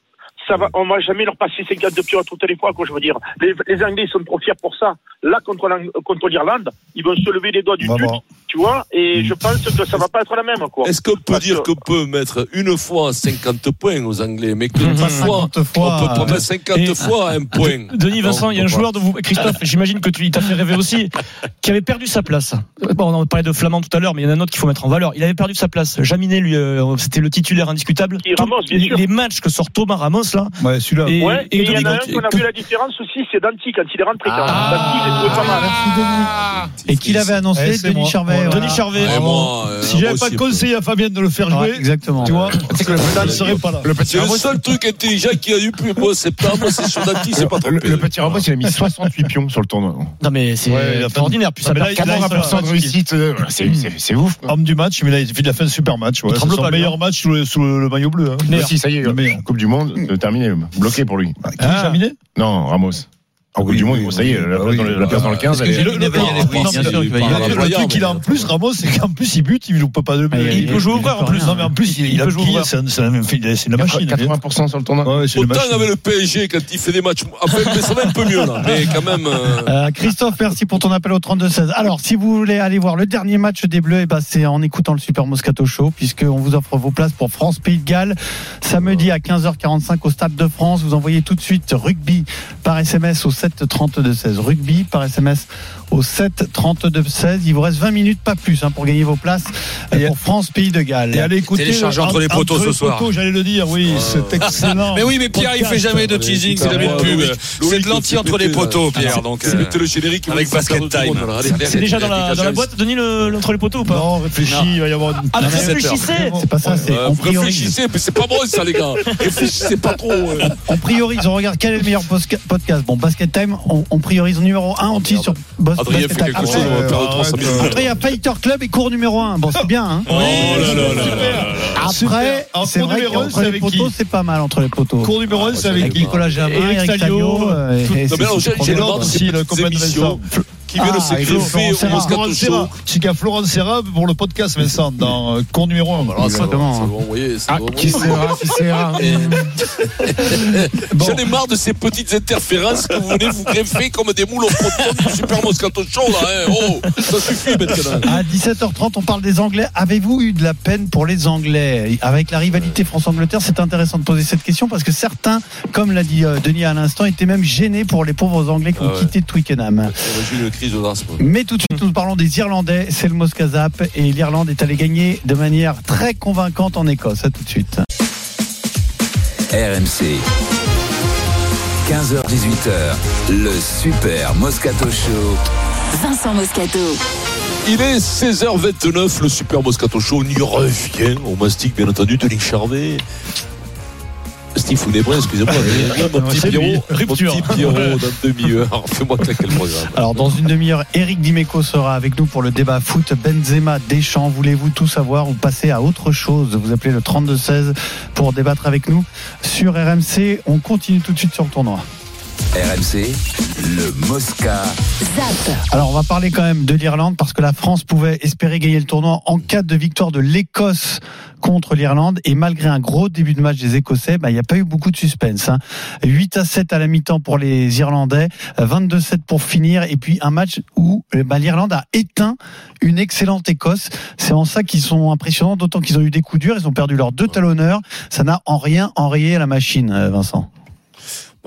Speaker 16: Ça va, on va jamais leur passer 52 pions toutes les fois, quoi, je veux dire. Les, les Anglais sont trop fiers pour ça. Là, contre, l'Irlande, ils vont se lever les doigts du
Speaker 13: voir.
Speaker 16: Tu vois, et je pense que ça va pas être la même, quoi.
Speaker 2: Est-ce qu'on peut
Speaker 16: Parce
Speaker 2: dire
Speaker 16: que-
Speaker 2: qu'on peut mettre une fois 50 points aux Anglais, mais que
Speaker 3: Pas
Speaker 2: une fois,
Speaker 3: 50
Speaker 2: on
Speaker 3: fois.
Speaker 2: peut pas mettre 50
Speaker 4: Et-
Speaker 2: fois un point
Speaker 4: Denis, Vincent,
Speaker 2: Non,
Speaker 4: il y a un joueur de vous, Christophe, j'imagine que tu il t'a fait rêver aussi, qui avait perdu sa place. Bon, on en parlait de Flamand tout à l'heure, mais il y en a un autre qu'il faut mettre en valeur. Il avait perdu sa place. Jaminet, lui, euh, c'était le titulaire indiscutable.
Speaker 16: Et Ramos, bien
Speaker 4: les,
Speaker 16: sûr.
Speaker 4: les matchs que sort Thomas Ramos, là.
Speaker 13: Ouais, celui-là.
Speaker 4: Et,
Speaker 16: Ouais, et il y en a un qu'on a vu la différence aussi, c'est Danti quand il est rentré.
Speaker 3: Denis. Et qui l'avait annoncé Denis. Charvet.
Speaker 13: Voilà.
Speaker 4: Denis Charvet.
Speaker 2: Et moi, euh,
Speaker 13: Si j'avais
Speaker 2: moi
Speaker 13: pas
Speaker 2: aussi,
Speaker 13: conseillé à Fabien de le faire
Speaker 3: Ouais,
Speaker 13: jouer,
Speaker 3: exactement.
Speaker 13: tu vois, ça ne serait pas là.
Speaker 14: Le petit
Speaker 2: C'est le
Speaker 14: Ramos,
Speaker 2: seul truc intelligent qu'il y a eu plus septembre, c'est sur Dati, c'est pas
Speaker 14: le,
Speaker 2: trompé.
Speaker 14: le petit Ramos, il a mis 68 pions sur le tournoi.
Speaker 4: Non, mais c'est
Speaker 13: Ouais,
Speaker 4: extraordinaire. Puis
Speaker 13: Non,
Speaker 4: ça
Speaker 13: mais là,
Speaker 4: perd
Speaker 13: il a-
Speaker 4: 80
Speaker 13: il a-
Speaker 14: de réussite, euh, c'est c'est- ouf.
Speaker 13: Homme du match, mais là, il a fait un super match. Ouais. C'est son meilleur match sous le, maillot bleu. Hein.
Speaker 14: Ah, si, ça y est,
Speaker 13: Le meilleur.
Speaker 14: Coupe du Monde, euh, terminé, bloqué pour lui.
Speaker 13: Qui Jaminet
Speaker 14: Non, Ramos. En Coupe
Speaker 13: Oui,
Speaker 14: du Monde,
Speaker 13: oui,
Speaker 14: ça y est, la
Speaker 13: bah
Speaker 14: place dans
Speaker 13: oui,
Speaker 14: le- la place dans le 15, elle est-
Speaker 13: Le- le-
Speaker 17: Il va y aller, oui,
Speaker 13: non,
Speaker 17: bien
Speaker 13: mais
Speaker 17: sûr qu'il va y
Speaker 13: le-
Speaker 17: aller.
Speaker 13: le- Le truc qu'il a en plus, Ramos, c'est qu'en plus, il bute, il ne peut pas de
Speaker 3: Ah, il-
Speaker 13: peut jouer ouvreur en plus. Non, mais en plus, il,
Speaker 4: peut jouer
Speaker 13: c'est un- c'est un- c'est une machine.
Speaker 14: 80% sur le tournoi.
Speaker 2: Autant avec le PSG quand il fait des matchs, mais ça va un peu mieux là, mais quand même. euh,
Speaker 3: Euh, Christophe, merci pour ton appel au 32-16. Alors, si vous voulez aller voir le dernier match des Bleus, eh ben, c'est en écoutant le Super Moscato Show, puisqu'on vous offre vos places pour France-Pays de Galles, samedi à 15h45 au Stade de France. Vous envoyez tout de suite rugby par par SMS au 7 32 16. Rugby par SMS au 7 32 16. Il vous reste 20 minutes, pas plus, hein, pour gagner vos places euh, pour France Pays de Galles.
Speaker 13: Et allez écouter.
Speaker 10: Téléchargez entre les poteaux ce soir.
Speaker 13: J'allais le dire, oui, c'est excellent.
Speaker 10: Mais oui, mais Pierre, il fait jamais de teasing, c'est jamais de pub. C'est de l'anti entre les poteaux, Pierre. Donc, euh,
Speaker 2: le générique
Speaker 10: avec Basket Time.
Speaker 4: C'est déjà dans la, dans la boîte, Denis, le- l'entre les poteaux ou pas
Speaker 13: Non, réfléchis, il va y avoir une.
Speaker 4: Ah, réfléchissez
Speaker 3: C'est pas ça, c'est
Speaker 2: Euh,
Speaker 3: on priorise.
Speaker 2: Réfléchissez, mais c'est pas bon ça, les gars. Réfléchissez pas trop. euh.
Speaker 3: On priorise, on regarde quel est le meilleur podcast. Bon, Basket Time, on, priorise numéro 1, on tire sur Bos-
Speaker 2: Adrien fait quelque chose, on va
Speaker 3: Après,
Speaker 2: perdre 300 000
Speaker 3: après, il y a Fighter Club et cours numéro 1. Bon, c'est bien, hein.
Speaker 2: Oh là là là là.
Speaker 3: Après, c'est
Speaker 13: cours
Speaker 3: vrai qu'entre
Speaker 13: c'est
Speaker 3: les poteaux, c'est pas mal entre les poteaux.
Speaker 13: Cours numéro 1, c'est avec
Speaker 3: Nicolas Jamin,
Speaker 13: Eric Salio,
Speaker 3: euh, et
Speaker 2: Non,
Speaker 3: c'est-
Speaker 2: mais j'ai le marre de petites
Speaker 13: copain de
Speaker 2: qui
Speaker 3: Ah,
Speaker 2: se greffer
Speaker 3: Florent
Speaker 2: au. Moscato Show.
Speaker 13: Serra, c'est a Florent Serra pour le podcast, Vincent, dans euh, cours numéro 1.
Speaker 2: Alors, ça,
Speaker 3: Exactement.
Speaker 2: vous voyez, ça,
Speaker 3: Ah, qui sera, qui sera.
Speaker 2: J'en ai marre de ces petites interférences que vous venez vous greffer comme des moules au proton du Super Moscato Show, là. hein. Oh, ça suffit maintenant.
Speaker 3: À 17h30, on parle des Anglais. Avez-vous eu de la peine pour les Anglais Avec la rivalité France-Angleterre, c'est intéressant de poser cette question parce que certains, comme l'a dit euh, Denis à l'instant, étaient même gênés pour les pauvres Anglais qui ont
Speaker 2: Ah ouais.
Speaker 3: quitté Twickenham. Mais tout de suite, nous parlons des Irlandais. C'est le Moscazap et l'Irlande est allée gagner de manière très convaincante en Écosse. À tout de suite.
Speaker 9: RMC. 15h-18h, le Super Moscato Show.
Speaker 1: Vincent Moscato.
Speaker 2: Il est 16h29, le Super Moscato Show. On y revient. On mastique, bien entendu, Denis Charvet. Steve excusez-moi. Mon petit. Pierrot, mon
Speaker 13: Rupture.
Speaker 2: petit dans demi-heure. Fais-moi claquer le programme.
Speaker 3: Alors dans une demi-heure, Eric Dimeco sera avec nous pour le débat foot. Benzema, Deschamps, voulez-vous tout savoir ou passer à autre chose? Vous appelez le 32-16 pour débattre avec nous sur RMC. On continue tout de suite sur le tournoi.
Speaker 9: RMC, le Mosca.
Speaker 1: Zap.
Speaker 3: Alors on va parler quand même de l'Irlande parce que la France pouvait espérer gagner le tournoi en cas de victoire de l'Écosse contre l'Irlande et malgré un gros début de match des Écossais, bah, il n'y a pas eu beaucoup de suspense. hein. 8 à 7 à la mi-temps pour les Irlandais, 22-7 pour finir et puis un match où eh ben, l'Irlande a éteint une excellente Écosse. C'est en ça qu'ils sont impressionnants, d'autant qu'ils ont eu des coups durs, ils ont perdu leurs deux talonneurs. Ça n'a en rien enrayé la machine, euh, Vincent.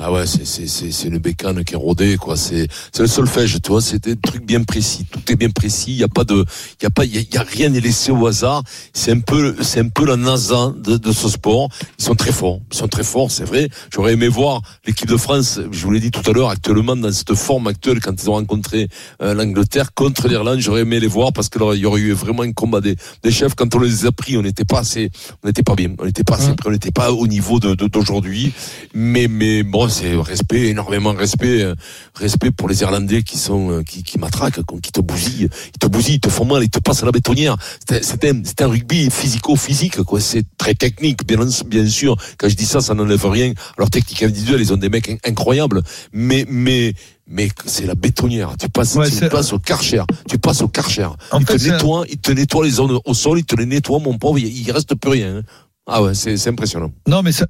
Speaker 2: Bah ouais, c'est, c'est, c'est, c'est une bécane qui est rodée, quoi. C'est, c'est le solfège, tu vois. C'est des trucs bien précis. Tout est bien précis. Il y a pas de, il y a pas, il y a, il y a rien n'est laissé au hasard. C'est un peu, c'est un peu la NASA de, de ce sport. Ils sont très forts. Ils sont très forts, c'est vrai. J'aurais aimé voir l'équipe de France. Je vous l'ai dit tout à l'heure, actuellement dans cette forme actuelle, quand ils ont rencontré euh, l'Angleterre contre l'Irlande, j'aurais aimé les voir parce que là, il y aurait eu vraiment un combat des, des chefs. Quand on les a pris, on n'était pas assez, on n'était pas bien. On n'était pas assez prêt. On n'était pas au niveau de, de- d'aujourd'hui. Mais, mais bon, c'est respect, énormément respect, euh, respect pour les Irlandais qui sont, euh, qui, qui matraquent, qui te bousillent, ils te bousillent, ils te font mal, ils te passent à la bétonnière. C'est un, c'est un rugby physico-physique, quoi. C'est très technique, bien, bien sûr. Quand je dis ça, ça n'enlève rien. Alors technique individuelle, ils ont des mecs in- incroyables, mais, mais, mais c'est la bétonnière. Tu passes,
Speaker 13: Ouais,
Speaker 2: tu passes au karcher. Tu passes au karcher.
Speaker 13: En
Speaker 2: Ils
Speaker 13: fait,
Speaker 2: te nettoient, ils te nettoient les zones au sol, ils te les nettoient, mon pauvre, il, il reste plus rien. hein. Ah ouais, c'est impressionnant.
Speaker 13: Non, mais c'est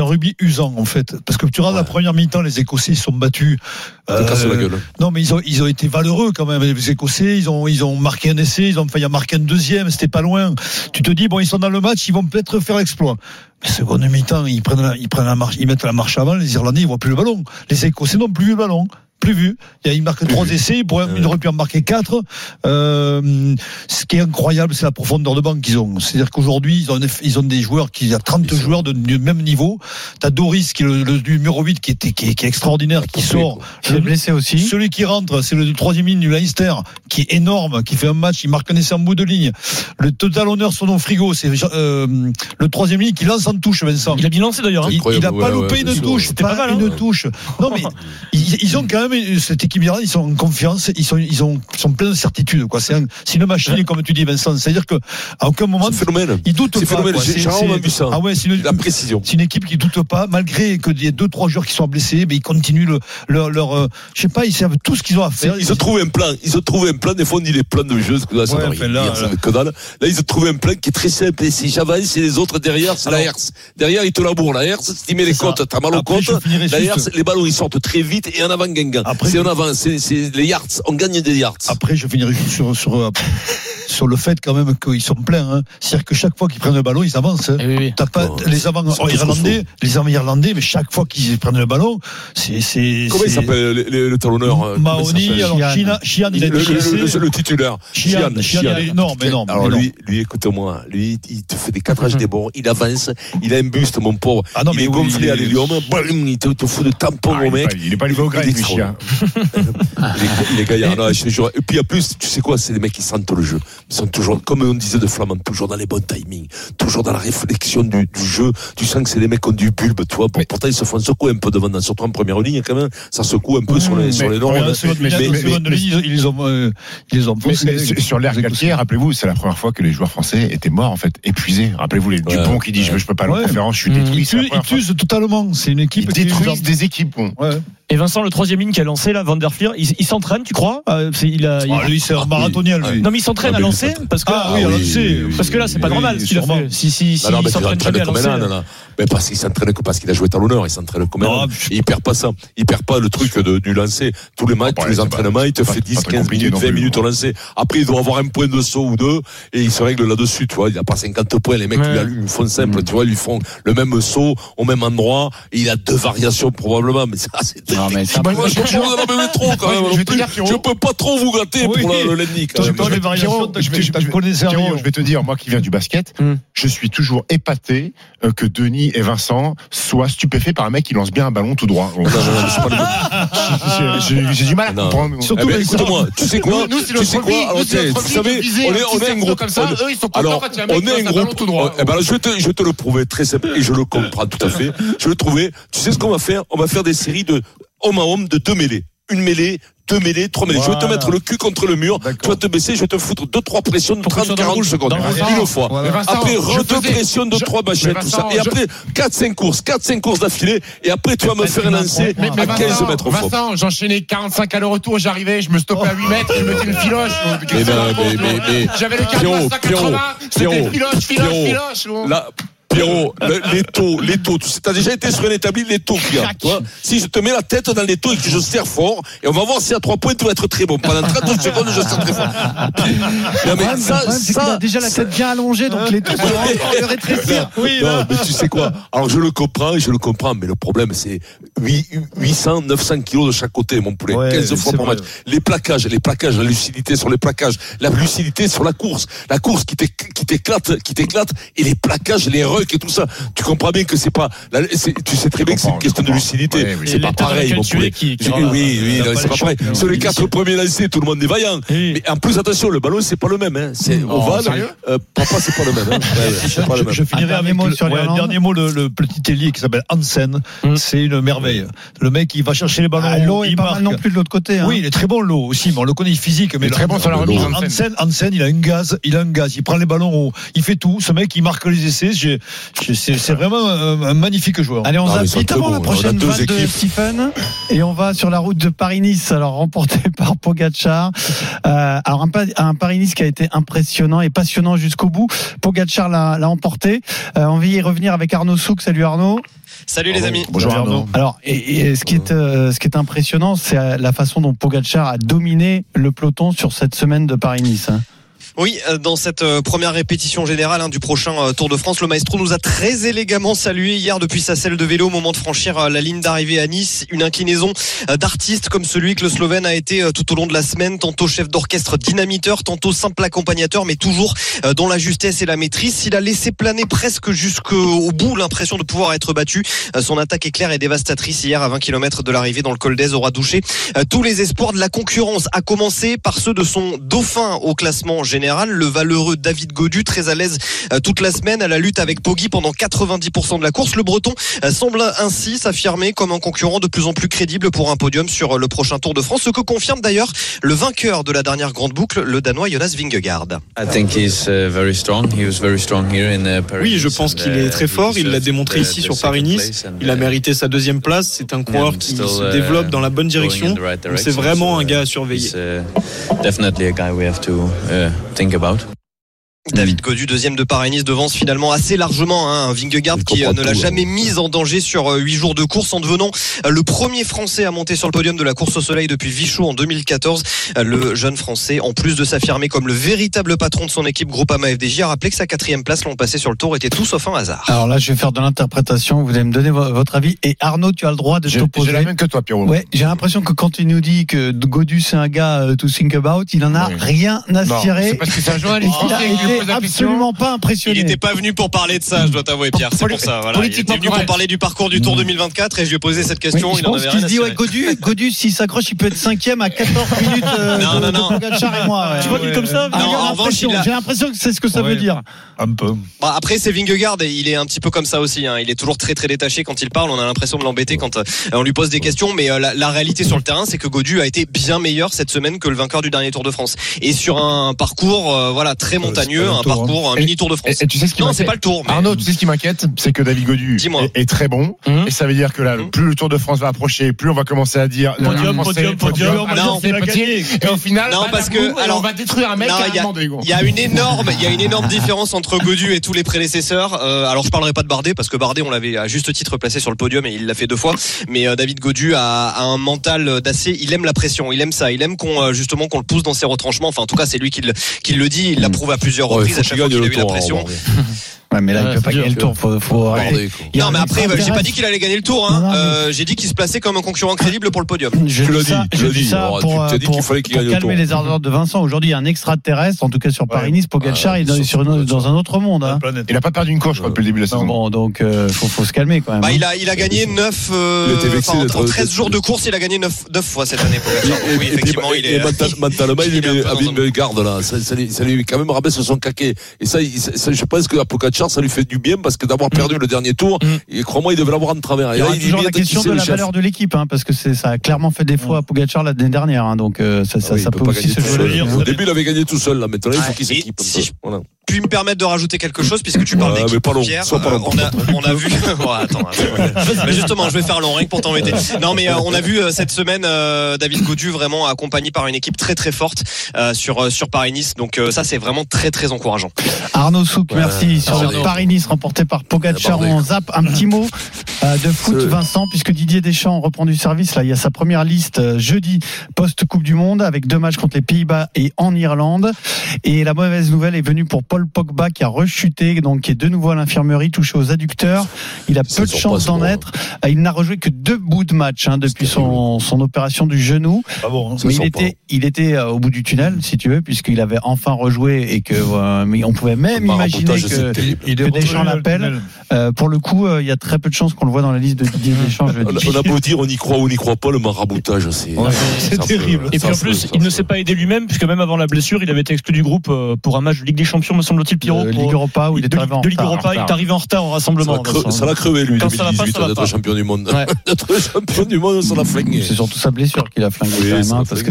Speaker 13: un, rugby usant, en fait. Parce que tu regardes la première mi-temps, les Écossais sont battus.
Speaker 2: La gueule.
Speaker 13: Non, mais ils ont, ils ont été valeureux quand même. Les Écossais, ils ont, ils ont marqué un essai, ils ont failli en marquer un deuxième, c'était pas loin. Tu te dis, bon, ils sont dans le match, ils vont peut-être faire exploit. Mais seconde mi-temps, ils prennent, la, ils prennent la marche, ils mettent la marche avant, les Irlandais, ils voient plus le ballon. Les Écossais n'ont plus le ballon. Plus vu. Il marquent trois essais, ils auraient pu en marquer quatre. Euh, ce qui est incroyable, c'est la profondeur de banc qu'ils ont. C'est-à-dire qu'aujourd'hui, ils ont, ils des joueurs qui, il y a 30 joueurs de, du même niveau. T'as Doris, qui est le, le numéro 8, qui, qui, est, qui est extraordinaire, qui sort.
Speaker 3: Il est blessé aussi.
Speaker 13: Celui qui rentre, c'est le troisième ligne du Leinster, qui est énorme, qui fait un match, il marque un essai en bout de ligne. Le total honneur sur nos frigos, c'est euh, le troisième ligne qui lance en touche, Vincent.
Speaker 4: Il a bien lancé d'ailleurs. hein.
Speaker 13: Il, il a pas
Speaker 2: ouais,
Speaker 13: loupé
Speaker 2: ouais,
Speaker 13: une touche,
Speaker 4: C'était
Speaker 13: pas,
Speaker 4: pas mal, hein.
Speaker 13: une touche. Non mais ils, ils ont quand même cette équipe d'Iran, ils sont en confiance, ils sont ils ont ils sont pleins de certitude quoi. C'est un- c'est une machine comme tu dis Vincent, c'est-à-dire que à aucun moment
Speaker 2: C'est phénomène.
Speaker 13: ils doutent
Speaker 2: C'est
Speaker 13: pas.
Speaker 2: phénoménal.
Speaker 13: quoi.
Speaker 2: Vu ça.
Speaker 13: Ah ouais, c'est une,
Speaker 2: La précision.
Speaker 13: c'est une équipe qui doute pas, malgré que y ait deux trois joueurs qui sont blessés, mais ils continuent le, leur leur euh, je sais pas, ils savent tout ce qu'ils ont à faire.
Speaker 2: Ils ont trouvé un plan. Ils ont trouvé un plan. Des fois, on dit les plans de jeu. que Là, ça
Speaker 13: Ouais,
Speaker 2: n'a rien
Speaker 13: enfin, là,
Speaker 2: dire, ça
Speaker 13: là.
Speaker 2: veut que dalle. Là, ils ont trouvé un plan qui est très simple. Et si j'avance, et les autres derrière, c'est la herse. Derrière, ils te labourent. La herse, si tu mets les côtes, t'as mal aux
Speaker 13: finirai
Speaker 2: La herse, les ballons, ils sortent très vite et en avant, Guingamp.
Speaker 13: Après,
Speaker 2: C'est
Speaker 13: je-
Speaker 2: en avant. C'est, c'est les yards. On gagne des yards.
Speaker 13: Après, je finirai sur sur euh, sur le fait quand même qu'ils sont pleins. Hein. C'est-à-dire que chaque fois qu'ils prennent le ballon, ils avancent. Hein. T'as pas
Speaker 2: Oh,
Speaker 13: les avant irlandais, les avant irlandais, mais chaque fois qu'ils prennent le ballon, c'est c'est.
Speaker 2: Comment il s'appelle le, le- le talonneur euh,
Speaker 13: Mahoney, alors Chian, Chian, il a
Speaker 2: le, le- le- le titulaire.
Speaker 13: Chian, Chian, est- non, mais non, mais
Speaker 2: Alors
Speaker 13: non.
Speaker 2: lui, lui, écoute-moi, lui, il te fait des cadrages des bords, il avance, il a un buste, mon pauvre.
Speaker 13: Ah non,
Speaker 2: il
Speaker 13: mais
Speaker 2: est
Speaker 13: oui,
Speaker 2: gonflé
Speaker 13: il est-
Speaker 2: à l'hélium, il te, te fout de tampon
Speaker 14: Ah,
Speaker 2: au
Speaker 14: il est
Speaker 2: mec.
Speaker 14: pas- il est pas arrivé au grec,
Speaker 2: Il est gaillard, non, je jure. Et puis en plus, tu sais quoi, c'est des mecs qui sentent le jeu. Ils sont toujours, comme on disait de Flamand, toujours dans les bons timings, toujours dans la réflexion du, du jeu. Tu sens que c'est des mecs qui ont du bulbe, tu vois. Bon, pourtant, ils se font secouer un peu devant, surtout en première ligne, quand même. Ça secoue un peu sur les, sur les normes.
Speaker 13: Ouais, votre-
Speaker 2: Mais-
Speaker 13: mais-
Speaker 2: mais-
Speaker 13: mais- Ils ils les ont, euh, ils les ont
Speaker 14: mais sur- sur l'air Galtier, rappelez-vous, c'est la première fois que les joueurs français étaient morts, en fait, épuisés. Rappelez-vous, les Dupont qui dit je, je peux pas aller en
Speaker 13: Ouais.
Speaker 14: conférence, je suis
Speaker 13: Mmh.
Speaker 14: détruit.
Speaker 13: Ils tuent- ils totalement. C'est une équipe
Speaker 14: Ils
Speaker 13: qui
Speaker 14: détruisent des équipes. bon.
Speaker 4: Et Vincent, le troisième ligne qui a lancé, là, Van der Fleer, il, il s'entraîne, tu crois? Euh, c'est- il a, il-
Speaker 13: Ah, lui, c'est un marathonien, lui.
Speaker 4: Non, mais il s'entraîne
Speaker 2: Ah,
Speaker 4: à lancer parce que
Speaker 13: Ah oui, à lancer.
Speaker 4: parce que là, c'est pas
Speaker 13: Oui,
Speaker 4: normal
Speaker 13: oui,
Speaker 4: ce qu'il a
Speaker 13: sûrement.
Speaker 4: fait. Si si si
Speaker 2: non,
Speaker 4: il s'entraîne
Speaker 2: l'entraînes
Speaker 4: jamais à lancer.
Speaker 2: Mais parce qu'il s'entraîne que parce qu'il a joué talonneur, il s'entraîne comme un il perd pas ça. Il perd pas le truc de, du lancer. Tous les matchs, tous les entraînements,
Speaker 14: pas-
Speaker 2: il te fait
Speaker 14: pas-
Speaker 2: 10,
Speaker 14: pas très
Speaker 2: 15
Speaker 14: compliqué
Speaker 2: minutes,
Speaker 14: non
Speaker 2: 20
Speaker 14: plus,
Speaker 2: minutes au lancer. Après, il doit avoir un point de saut ou deux, et il se règle là-dessus, tu vois. Il a pas 50 points. Les mecs,
Speaker 4: Ouais.
Speaker 2: lui, lui, ils font simple,
Speaker 14: Mm.
Speaker 2: tu vois, ils lui font le même saut au même endroit, et il a deux variations probablement, mais ça, c'est
Speaker 18: Non, mais
Speaker 2: Moi, je
Speaker 14: je
Speaker 2: peux pas trop vous gâter pour le
Speaker 13: t'as-
Speaker 14: je vais-
Speaker 13: ça,
Speaker 14: te dire, moi qui viens du basket,
Speaker 4: Hmm.
Speaker 14: je suis toujours épaté euh, que Denis et Vincent soient stupéfaits par un mec qui lance bien un ballon tout droit. J'ai du mal à
Speaker 2: Non.
Speaker 14: comprendre.
Speaker 13: Surtout
Speaker 2: Eh ben, écoute-moi, tu sais quoi,
Speaker 14: Nous, c'est notre vie, c'est notre vie
Speaker 2: on est, on
Speaker 14: petit
Speaker 2: est un groupe,
Speaker 14: comme ça,
Speaker 2: on-
Speaker 14: eux, ils sont contents quand il y a un mec
Speaker 2: on
Speaker 14: qui
Speaker 2: est un
Speaker 14: lance un ballon tout droit.
Speaker 2: eh ben, alors, je vais te, je vais te le prouver très simple, et je le comprends tout à fait. Je vais le trouver. Tu sais ce qu'on va faire? On va faire des séries de homme à homme de deux mêlées. Une mêlée, deux mêlées, trois mêlées. Je vais te
Speaker 13: Voilà.
Speaker 2: mettre le cul contre le mur. Tu vas te baisser, je vais te foutre deux, trois pressions de
Speaker 4: Pour que
Speaker 2: 30,
Speaker 4: ce soit dans le
Speaker 2: 40
Speaker 4: rouge,
Speaker 2: secondes. Une fois.
Speaker 14: Vincent,
Speaker 2: Après, re deux pressions de
Speaker 14: je-
Speaker 2: trois
Speaker 14: mais
Speaker 2: bachettes, tout ça. Et après, 4, 5 courses, 4, 5 courses d'affilée. Et après, tu vas me faire un lancer à 15
Speaker 14: Vincent,
Speaker 2: mètres au fond.
Speaker 14: Vincent, j'enchaînais 45 à le retour, j'arrivais, je me stoppais à 8 mètres, je mettais une filoche. Toi
Speaker 2: mais-
Speaker 14: J'avais le cardio
Speaker 2: Pierrot,
Speaker 14: à 180, c'était
Speaker 2: Pierrot,
Speaker 14: filoche, filoche,
Speaker 2: Pierrot,
Speaker 14: filoche.
Speaker 2: Pierrot, le- les taux, les taux, tu sais, t'as déjà été sur un établi, les taux. Si je te mets la tête dans les taux et que je serre fort, et on va voir si à 3 points, tu vas être très bon. Pendant 30 secondes, je serre très fort. Non, mais ça, ça,
Speaker 3: déjà la tête bien allongée, donc les taux le rétrécir.
Speaker 2: non, mais tu sais quoi? Alors je le comprends, je le comprends, mais le problème c'est 8, 800, 900 kilos de chaque côté, mon poulet,
Speaker 13: Ouais,
Speaker 2: 15 fois par match. Les plaquages, les plaquages, la lucidité sur les plaquages, la lucidité sur la course, la course qui t'éc- qui t'éclate, qui t'éclate, et les plaquages, les et tout ça. Tu comprends bien que c'est pas, la- c'est- tu sais très bien que c'est une question de lucidité.
Speaker 14: Oui.
Speaker 2: C'est pas pareil, mon
Speaker 4: tu es
Speaker 2: poulet.
Speaker 4: qui- qui
Speaker 2: Oui, oui, c'est pas pareil. Sur les quatre premiers lancés, tout le monde est vaillant.
Speaker 4: Oui.
Speaker 2: Mais en plus, attention, le ballon, c'est pas le même, hein. C'est
Speaker 14: Oh,
Speaker 2: ovale. Euh, papa, c'est pas le même, hein. Ouais, ouais, c'est pas le
Speaker 13: Je,
Speaker 2: même.
Speaker 13: je finirai
Speaker 3: Un dernier
Speaker 13: avec
Speaker 3: mot
Speaker 13: le,
Speaker 3: sur
Speaker 13: ouais, dernier mot, le, le petit ailier qui s'appelle Hansen.
Speaker 4: Mm.
Speaker 13: C'est une merveille. Le mec, il va chercher les ballons.
Speaker 3: Ah, L'eau est
Speaker 13: il
Speaker 3: pas
Speaker 13: marque.
Speaker 3: mal non plus de l'autre côté. hein.
Speaker 13: Oui, il est très bon l'eau aussi, mais on le connaît physique. Mais
Speaker 14: Il est très bon sur la remise,
Speaker 13: Hansen. Il a un gaz, il a un gaz. Il prend les ballons il fait tout. Ce mec, il marque les essais. C'est vraiment un, un magnifique joueur.
Speaker 3: Allez, on zappe
Speaker 2: bons.
Speaker 3: la
Speaker 2: On a
Speaker 3: prochaine
Speaker 2: deux
Speaker 3: vanne de
Speaker 2: équipes.
Speaker 3: Stephen et on va sur la route de Paris-Nice, alors remporté par Pogacar. Euh, alors un, un Paris-Nice qui a été impressionnant et passionnant jusqu'au bout. Pogacar l'a emporté. Euh, on va y revenir avec Arnaud Souk. Salut Arnaud.
Speaker 19: Salut les amis.
Speaker 14: Bonjour Arnaud.
Speaker 3: Alors, et, et ce qui est euh, ce qui est impressionnant, c'est la façon dont Pogacar a dominé le peloton sur cette semaine de Paris-Nice. hein.
Speaker 19: Oui, euh, dans cette euh, première répétition générale hein, du prochain euh, Tour de France, le maestro nous a très élégamment salué hier depuis sa selle de vélo au moment de franchir la ligne d'arrivée à Nice. Une inclinaison d'artiste comme celui que le Slovène a été tout au long de la semaine, tantôt chef d'orchestre dynamiteur, tantôt simple accompagnateur, mais toujours dans la justesse et la maîtrise. Il a laissé planer presque jusqu'au bout l'impression de pouvoir être battu. Son attaque éclair et dévastatrice hier à 20 km de l'arrivée dans le col d'Aise aura douché tous les espoirs de la concurrence, à commencer par ceux de son dauphin au classement général, le valeureux David Godu, très à l'aise euh, toute la semaine à la lutte avec Poggi pendant 90% de la course. Le Breton euh, semble ainsi s'affirmer comme un concurrent de plus en plus crédible pour un podium sur euh, le prochain Tour de France, ce que confirme d'ailleurs le vainqueur de la dernière grande boucle, le Danois Jonas Vingegaard.
Speaker 20: Oui, je pense qu'il est très fort. Il l'a démontré ici sur Paris-Nice. Il a mérité sa deuxième place. C'est un coureur qui se développe dans la bonne direction. C'est vraiment un gars à surveiller.
Speaker 21: think about.
Speaker 19: David Godu, deuxième de Paris-Nice, devance finalement assez largement hein, Vingegaard qui euh, ne l'a
Speaker 2: hein.
Speaker 19: jamais mise en danger sur euh, huit jours de course en devenant euh, le premier Français à monter sur le podium de la course au soleil depuis Vichou en 2014. Le jeune Français, en plus de s'affirmer comme le véritable patron de son équipe Groupama FDJ, a rappelé que sa quatrième place l'an passé sur le tour était tout sauf un hasard.
Speaker 3: Alors là, je vais faire de l'interprétation, vous allez me donner votre avis. Et Arnaud, tu as le droit de t'opposer.
Speaker 14: J'ai la même que toi, Pierrot.
Speaker 3: Ouais, j'ai l'impression que quand il nous dit que Godu c'est un gars to think about, il en a rien à tirer.
Speaker 14: C'est parce que ça joue à
Speaker 3: absolument pas impressionné.
Speaker 19: Il n'était pas venu pour parler de ça, je dois t'avouer, Pierre. C'est pour ça. Voilà. Il était venu pour parler du parcours du Tour hmm. 2024 et je lui ai posé cette question.
Speaker 3: Oui,
Speaker 19: il en avait rien
Speaker 3: dit, ouais, Godu, Godu, s'il s'accroche, il peut être cinquième à 14 minutes. Euh,
Speaker 19: non, non, non.
Speaker 3: Et moi.
Speaker 4: tu vois, ouais, comme ça.
Speaker 3: Ah, j'ai l'impression que c'est ce que ça veut dire.
Speaker 13: Un peu.
Speaker 19: Après, c'est Vingegaard. Il est un petit peu comme ça aussi. Hein. Il est toujours très, très détaché quand il parle. On a l'impression de l'embêter quand euh, on lui pose des questions. Mais euh, la, la, réalité sur le terrain, c'est que Godu a été bien meilleur cette semaine que le vainqueur du dernier Tour de France. Et sur un parcours, euh, voilà, très ah,
Speaker 13: montagneux mieux
Speaker 19: un,
Speaker 13: tour, hein.
Speaker 19: parcours, hein.
Speaker 14: un
Speaker 19: mini Tour de France.
Speaker 14: Et, et tu sais ce qui
Speaker 19: non, c'est pas le Tour. Mais...
Speaker 14: Arnaud, tu sais ce qui m'inquiète, c'est que David Godu est, est, très bon.
Speaker 4: Mhm.
Speaker 14: Et ça veut dire que là,
Speaker 19: mhm.
Speaker 14: plus le Tour de France va approcher, plus on va commencer à dire
Speaker 4: podium,
Speaker 14: ah,
Speaker 4: podium, podium. Non,
Speaker 14: Et au final,
Speaker 19: non parce que alors
Speaker 14: on va détruire un mec.
Speaker 19: Il y a une énorme, il y a une énorme différence entre Godu et tous les prédécesseurs. Euh, alors je parlerai pas de Bardet parce que Bardet, on l'avait à juste titre placé sur le podium et il l'a fait deux fois. Mais euh, David Godu a un mental d'assez. Il aime la pression, il aime ça, il aime qu'on euh, justement qu'on le pousse dans ses retranchements. Enfin, en tout cas, c'est lui qui le, qui le dit. Il l'approuve mm. à plusieurs reprises à chaque qu'il a la.
Speaker 3: Ouais, mais là,
Speaker 4: ouais,
Speaker 3: il peut pas gagner le tour. Faut, faut Bordé,
Speaker 19: non, mais après, j'ai pas dit qu'il allait gagner le tour. Hein. Euh, j'ai dit qu'il se plaçait comme un concurrent crédible pour le podium.
Speaker 3: Je l'ai
Speaker 2: dit.
Speaker 3: Je l'ai
Speaker 2: dit.
Speaker 3: Ça
Speaker 2: oh,
Speaker 3: pour,
Speaker 2: tu dit
Speaker 3: pour,
Speaker 2: fallait
Speaker 3: pour
Speaker 2: calmer le tour.
Speaker 3: calmer les ardeurs de Vincent. Aujourd'hui, il y a un extraterrestre, en tout cas sur Paris-Nice, Pogacar, il est dans un autre monde. Hein.
Speaker 14: Il a pas perdu une course, je crois, depuis le début de la saison.
Speaker 3: Bon, donc euh, faut, faut se calmer quand même.
Speaker 19: Bah, il hein. a, il a gagné 9
Speaker 2: euh,
Speaker 19: en euh, 13 jours de course, il a gagné 9 fois cette année. Oui, effectivement, il est.
Speaker 2: Il
Speaker 19: est
Speaker 2: à là. Ça lui quand même rabaisse son caquet. Et ça, je pense que Pogacar ça lui fait du bien parce que d'avoir mm. perdu le dernier tour, mm. et crois-moi, il devait l'avoir en travers.
Speaker 3: Il y
Speaker 2: a
Speaker 3: toujours la question de la valeur de l'équipe, hein, parce que ça a clairement fait défaut mm. à Pogacar l'année dernière, hein, donc euh, ça,
Speaker 2: ah
Speaker 3: peut,
Speaker 2: peut
Speaker 3: aussi se jouer.
Speaker 2: Au début, il avait gagné tout seul, là. Maintenant, il faut qu'il s'équipe.
Speaker 19: Si puis me permettre de rajouter quelque chose, puisque tu parles d'équipe, Pierre, euh, on, a, on a vu... Hein, justement, je vais faire long, rien que pour t'embêter. Non, mais euh, on a vu cette semaine David Godu vraiment accompagné par une équipe très très forte sur, sur Paris-Nice, donc ça c'est vraiment très très encourageant.
Speaker 3: Arnaud Souk, merci. Paris-Nice remporté par Pogacar. On zappe un petit mot euh, de foot, Vincent, puisque Didier Deschamps reprend du service. Là, il y a sa première liste euh, jeudi post-Coupe du Monde avec deux matchs contre les Pays-Bas et en Irlande. Et la mauvaise nouvelle est venue pour Paul Pogba qui a rechuté, donc qui est de nouveau à l'infirmerie, touché aux adducteurs. Il a peu de chance d'en être. Euh, il n'a rejoué que deux bouts de match hein, depuis son, son, opération du genou.
Speaker 13: Ah bon,
Speaker 3: mais il était, il était au bout du tunnel, si tu veux, puisqu'il avait enfin rejoué et que euh, mais on pouvait même imaginer que
Speaker 13: il
Speaker 3: que Deschamps l'appelle. Euh, pour le coup, euh, il y a très peu de chances qu'on le voit dans la liste de Didier Deschamps.
Speaker 2: on, a beau dire on y croit ou on n'y croit pas, le maraboutage, c'est
Speaker 3: ouais,
Speaker 13: terrible.
Speaker 4: Et puis en plus, il ne s'est pas aidé lui-même, puisque même avant la blessure, il avait été exclu du groupe euh, pour un match de Ligue des Champions, me semble-t-il, Pierrot.
Speaker 3: Euh,
Speaker 4: de
Speaker 3: Ligue Europa, où il est arrivé en,
Speaker 4: Ligue Europa, il est arrivé en retard
Speaker 2: au
Speaker 4: rassemblement.
Speaker 2: Ça l'a crevé, lui, 2018, d'être champion du monde. D'être champion du monde, ça l'a flingué.
Speaker 3: C'est surtout sa blessure qu'il a flingué, hein, parce que